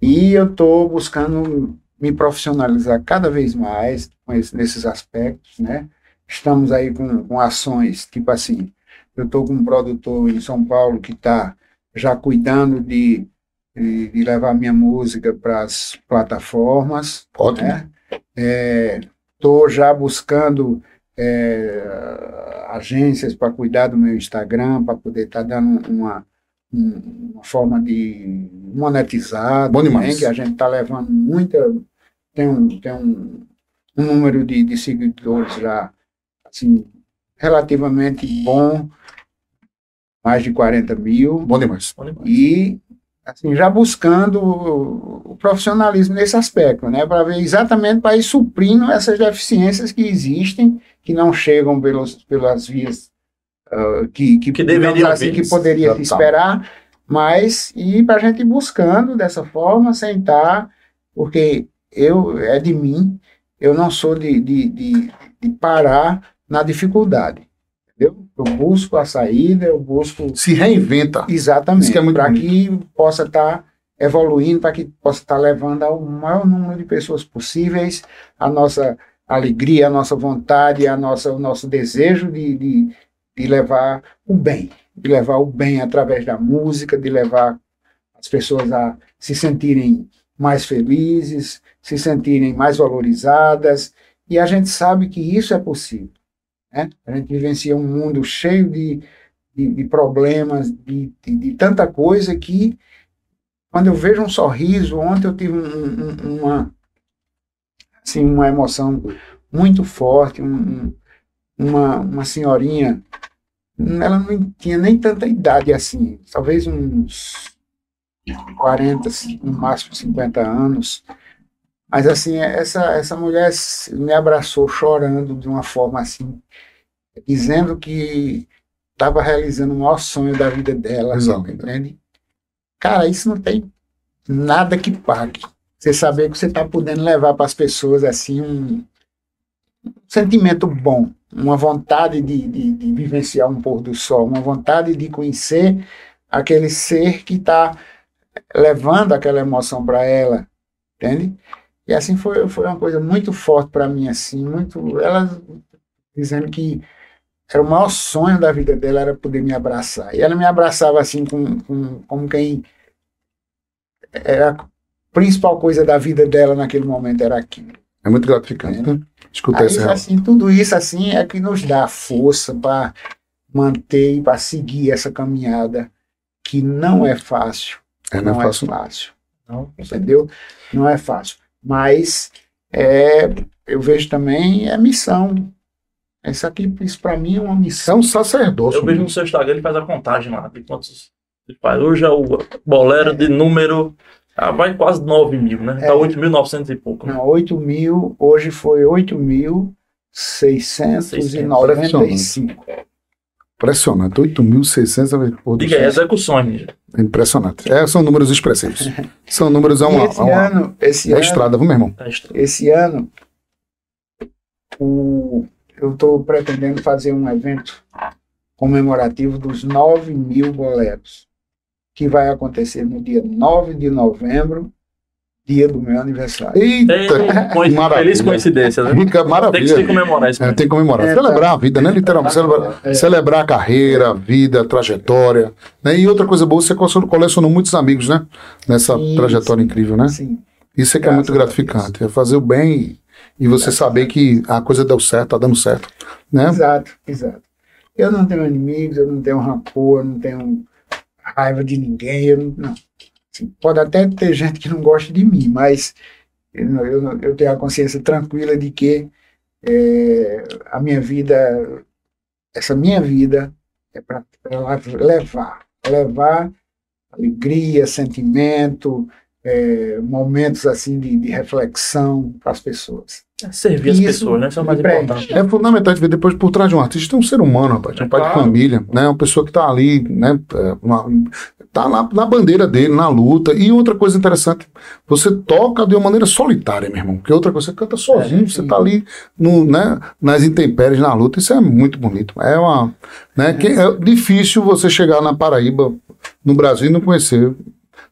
E eu estou buscando me profissionalizar cada vez mais esse- nesses aspectos, né? Estamos aí com, com ações, tipo assim, eu estou com um produtor em São Paulo que está já cuidando de, de, de levar minha música para as plataformas, Ótimo. né? Estou já buscando é, agências para cuidar do meu Instagram, para poder estar dando uma, um- uma forma de monetizar, Bom também, demais. que a gente está levando muita. Tem um, tem um, um número de, de seguidores já assim, relativamente bom, mais de 40 mil Bom demais. Bom demais. e assim já buscando o, profissionalismo nesse aspecto, né, para ver exatamente para ir suprindo essas deficiências que existem, que não chegam pelos, pelas vias ah, que, que, Que deveriam assim, que poderia se esperar, mas e para a gente ir buscando dessa forma, sentar, porque eu é de mim, eu não sou de, de, de, de parar na dificuldade. Eu busco a saída, eu busco Se reinventa. Exatamente. Isso que é muito para que possa estar evoluindo, para que possa estar levando ao maior número de pessoas possíveis a nossa alegria, a nossa vontade, a nossa, o nosso desejo de, de, de levar o bem, de levar o bem através da música, de levar as pessoas a se sentirem mais felizes, se sentirem mais valorizadas, e a gente sabe que isso é possível. Né? A gente vivencia um mundo cheio de, de, de problemas, de, de, de tanta coisa que, quando eu vejo um sorriso, ontem eu tive um- um- uma, assim, uma emoção muito forte, um- um- uma, uma senhorinha, ela não tinha nem tanta idade assim, talvez uns 40, no máximo 50 anos, mas assim, essa, essa mulher me abraçou chorando de uma forma assim, dizendo que estava realizando o maior sonho da vida dela, Exato. entende? Cara, isso não tem nada que pague. Você saber que você está podendo levar para as pessoas assim um, um sentimento bom, uma vontade de, de, de vivenciar um pôr do sol, uma vontade de conhecer aquele ser que está levando aquela emoção para ela, entende? E assim foi, foi uma coisa muito forte para mim, assim, muito. Ela dizendo que era o maior sonho da vida dela era poder me abraçar. E ela me abraçava assim, com, com, como quem. Era a principal coisa da vida dela naquele momento era aquilo. É muito gratificante. né? Escutar esse assim, tudo isso assim é que nos dá força para manter e para seguir essa caminhada que não é fácil. É, não é fácil. fácil Não, entendeu? Não é fácil. Mas é, eu vejo também é missão. Isso aqui, isso para mim é uma É missão. um sacerdócio. Eu vejo no seu Instagram, ele faz a contagem lá de quantos. Hoje é o bolero de número. Ah, vai quase 9 mil, né? Tá É. 8.900 e pouco. Né? Não, 8 mil, hoje foi 8.695. Impressionante. 8.600 por Diga aí, execuções, Ninja. Impressionante. É, são números expressivos. [LAUGHS] São números a E uma, esse a uma, ano, esse é ano, estrada, viu, meu irmão? Estranho. esse ano, o, eu estou pretendendo fazer um evento comemorativo dos 9 mil boleros, que vai acontecer no dia 9 de novembro, dia do meu aniversário. Eita, maravilha. feliz coincidência, né? Rica, Tem que maravilha. se comemorar isso. É, tem que comemorar. É, celebrar a vida, né? Literalmente. Celebrar, É. celebrar a carreira, a vida, a trajetória. Né? E outra coisa boa, você colecionou- muitos amigos, né? Nessa Sim, trajetória sim. incrível, né? Sim. Isso é que é muito gratificante. É fazer o bem e, você saber que a coisa deu certo, tá dando certo. Né? Exato, exato. Eu não tenho inimigos, eu não tenho rancor, eu não tenho raiva de ninguém. Eu não, não. Pode até ter gente que não gosta de mim, mas eu, eu, eu tenho a consciência tranquila de que é, a minha vida, essa minha vida, é para levar, levar alegria, sentimento, é, momentos assim de, de reflexão para as pessoas. Servir as pessoas, né? Isso é o mais importante. É fundamental ver depois por trás de um artista tem um ser humano, rapaz, um É pai claro. de família, né? Uma pessoa que tá ali, né? é, uma- tá na, na bandeira dele, na luta. E outra coisa interessante, você toca de uma maneira solitária, meu irmão. Porque outra coisa, você canta sozinho, É, você tá ali no, né, nas intempéries, na luta. Isso é muito bonito. É uma. Né, que é difícil você chegar na Paraíba, no Brasil, e não conhecer.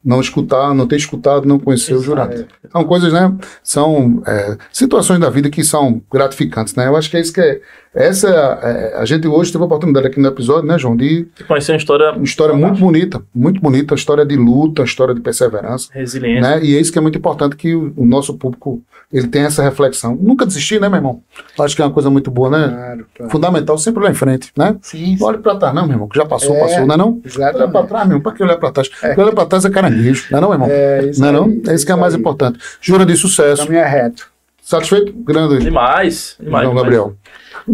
Não escutar, não ter escutado, não conhecer o Exato. jurado. São coisas, né? São é, situações da vida que são gratificantes, né? Eu acho que é isso que é. Essa é, a gente hoje teve a oportunidade aqui no episódio, né, João, de Conhecer uma história uma história muito bonita, muito bonita, história de luta, história de perseverança, resiliente. né? E é isso que é muito importante que o, o nosso público ele tenha essa reflexão. Nunca desistir, né, meu irmão? Acho que é uma coisa muito boa, né? Claro, claro. Fundamental sempre lá em frente, né? Sim, Não olhe pra trás, não, meu irmão, que já passou, É. passou, não é não? Olha pra exatamente. trás, meu irmão, pra que olhar pra trás? Porque olhar pra trás é caranguejo, não é não, meu irmão? É isso não é não? É isso que é mais aí. importante. Jura de sucesso. caminho é reto. Satisfeito? Grande. Demais. demais João demais. Gabriel.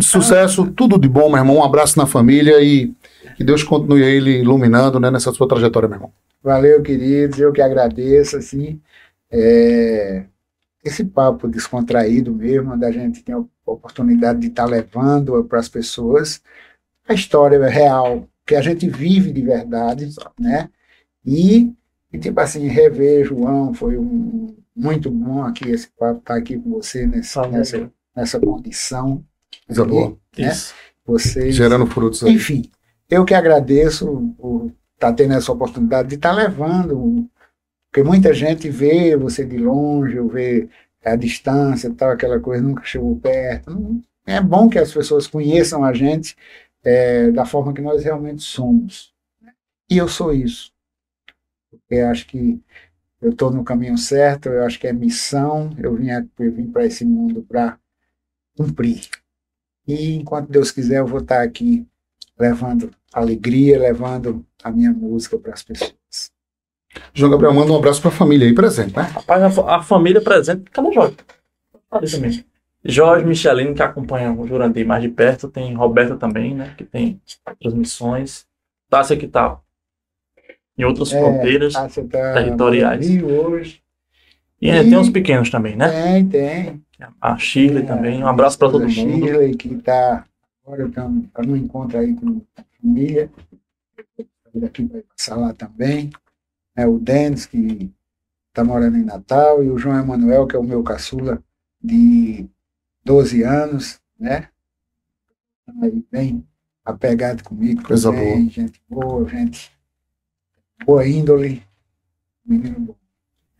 Sucesso, tudo de bom, meu irmão. Um abraço na família e que Deus continue lhe iluminando né, nessa sua trajetória, meu irmão. Valeu, queridos. Eu que agradeço, assim, é, esse papo descontraído mesmo, da gente ter a oportunidade de estar levando para as pessoas a história real que a gente vive de verdade, né? E, e tipo assim, rever João, foi um, muito bom aqui esse papo, estar aqui com você nesse, nessa, nessa condição. Coisa aqui, boa. né? Isso. Vocês Gerando frutos aí. enfim, eu que agradeço por estar tendo essa oportunidade de estar levando, porque muita gente vê você de longe, ou vê a distância, tal, aquela coisa, nunca chegou perto. É bom que as pessoas conheçam a gente é, da forma que nós realmente somos. E eu sou isso. Porque acho que eu estou no caminho certo, eu acho que é missão, eu vim, eu vim para esse mundo para cumprir. E enquanto Deus quiser, eu vou estar aqui levando alegria, levando a minha música para as pessoas. João Gabriel, manda um abraço pra família aí presente, né? Rapaz, a, a família presente. Cadê Jorge? Ali também. Jorge Michelin, que acompanha o Jurandir mais de perto. Tem Roberta também, né? Que tem transmissões. Tássia que tá em outras É, fronteiras. Ah, você tá territoriais. Rio hoje. E ainda tem uns pequenos também, né? Tem, tem. A Shirley É, também. Um abraço pra todo a mundo. Shirley, que está agora tá no encontro aí com a família. Daqui vai passar lá também. É, o Denis, que está morando em Natal, e o João Emanuel, que é o meu caçula de 12 anos, né? Aí bem apegado comigo, Coisa também, gente boa, gente boa índole, menino bom.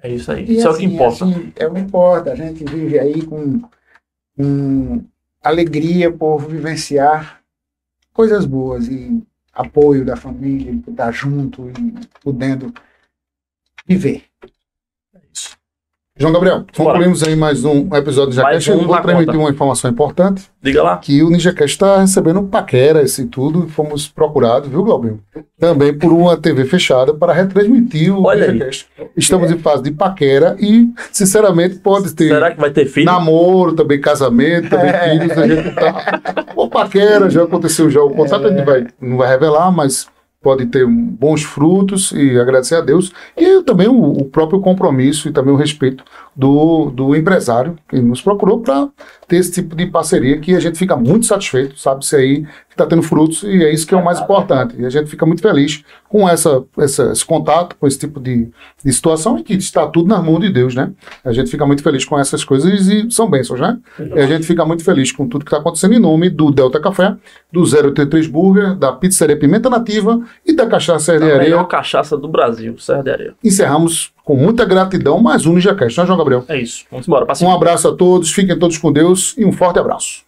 É isso aí. E Isso é o que assim, importa. assim, é o que importa. A gente vive aí com, com alegria por vivenciar coisas boas e apoio da família, estar junto e podendo viver. É. João Gabriel, concluímos aí mais um episódio do Mais Jacast. um Eu vou transmitir uma informação importante, Diga lá. que o NinjaCast está recebendo paqueras e tudo, e fomos procurados, viu, Glauber? Também por uma TV fechada para retransmitir o Olha aí. NinjaCast. Estamos em fase de paquera e, sinceramente, pode ter Será que vai ter filho? namoro, também casamento, também É. filhos, a gente tá... O paquera, já aconteceu já o contrato, a gente vai, não vai revelar, mas pode ter bons frutos e agradecer a Deus. E também o, o próprio compromisso e também o respeito do, do empresário que nos procurou para ter esse tipo de parceria que a gente fica muito satisfeito, sabe-se aí que está tendo frutos e é isso que é o mais importante. E a gente fica muito feliz com essa, essa- esse contato, com esse tipo de, de situação e que está tudo nas mãos de Deus, né? A gente fica muito feliz com essas coisas e são bênçãos, né? E a gente fica muito feliz com tudo que está acontecendo em nome do Delta Café, do 083 Burger, da Pizzaria Pimenta Nativa e da Cachaça A de melhor Areia. cachaça do Brasil, Serra de Areia. Encerramos com muita gratidão, mais um NinjaCast, não é, João Gabriel? É isso. Vamos embora. Um abraço a todos, fiquem todos com Deus e um forte abraço.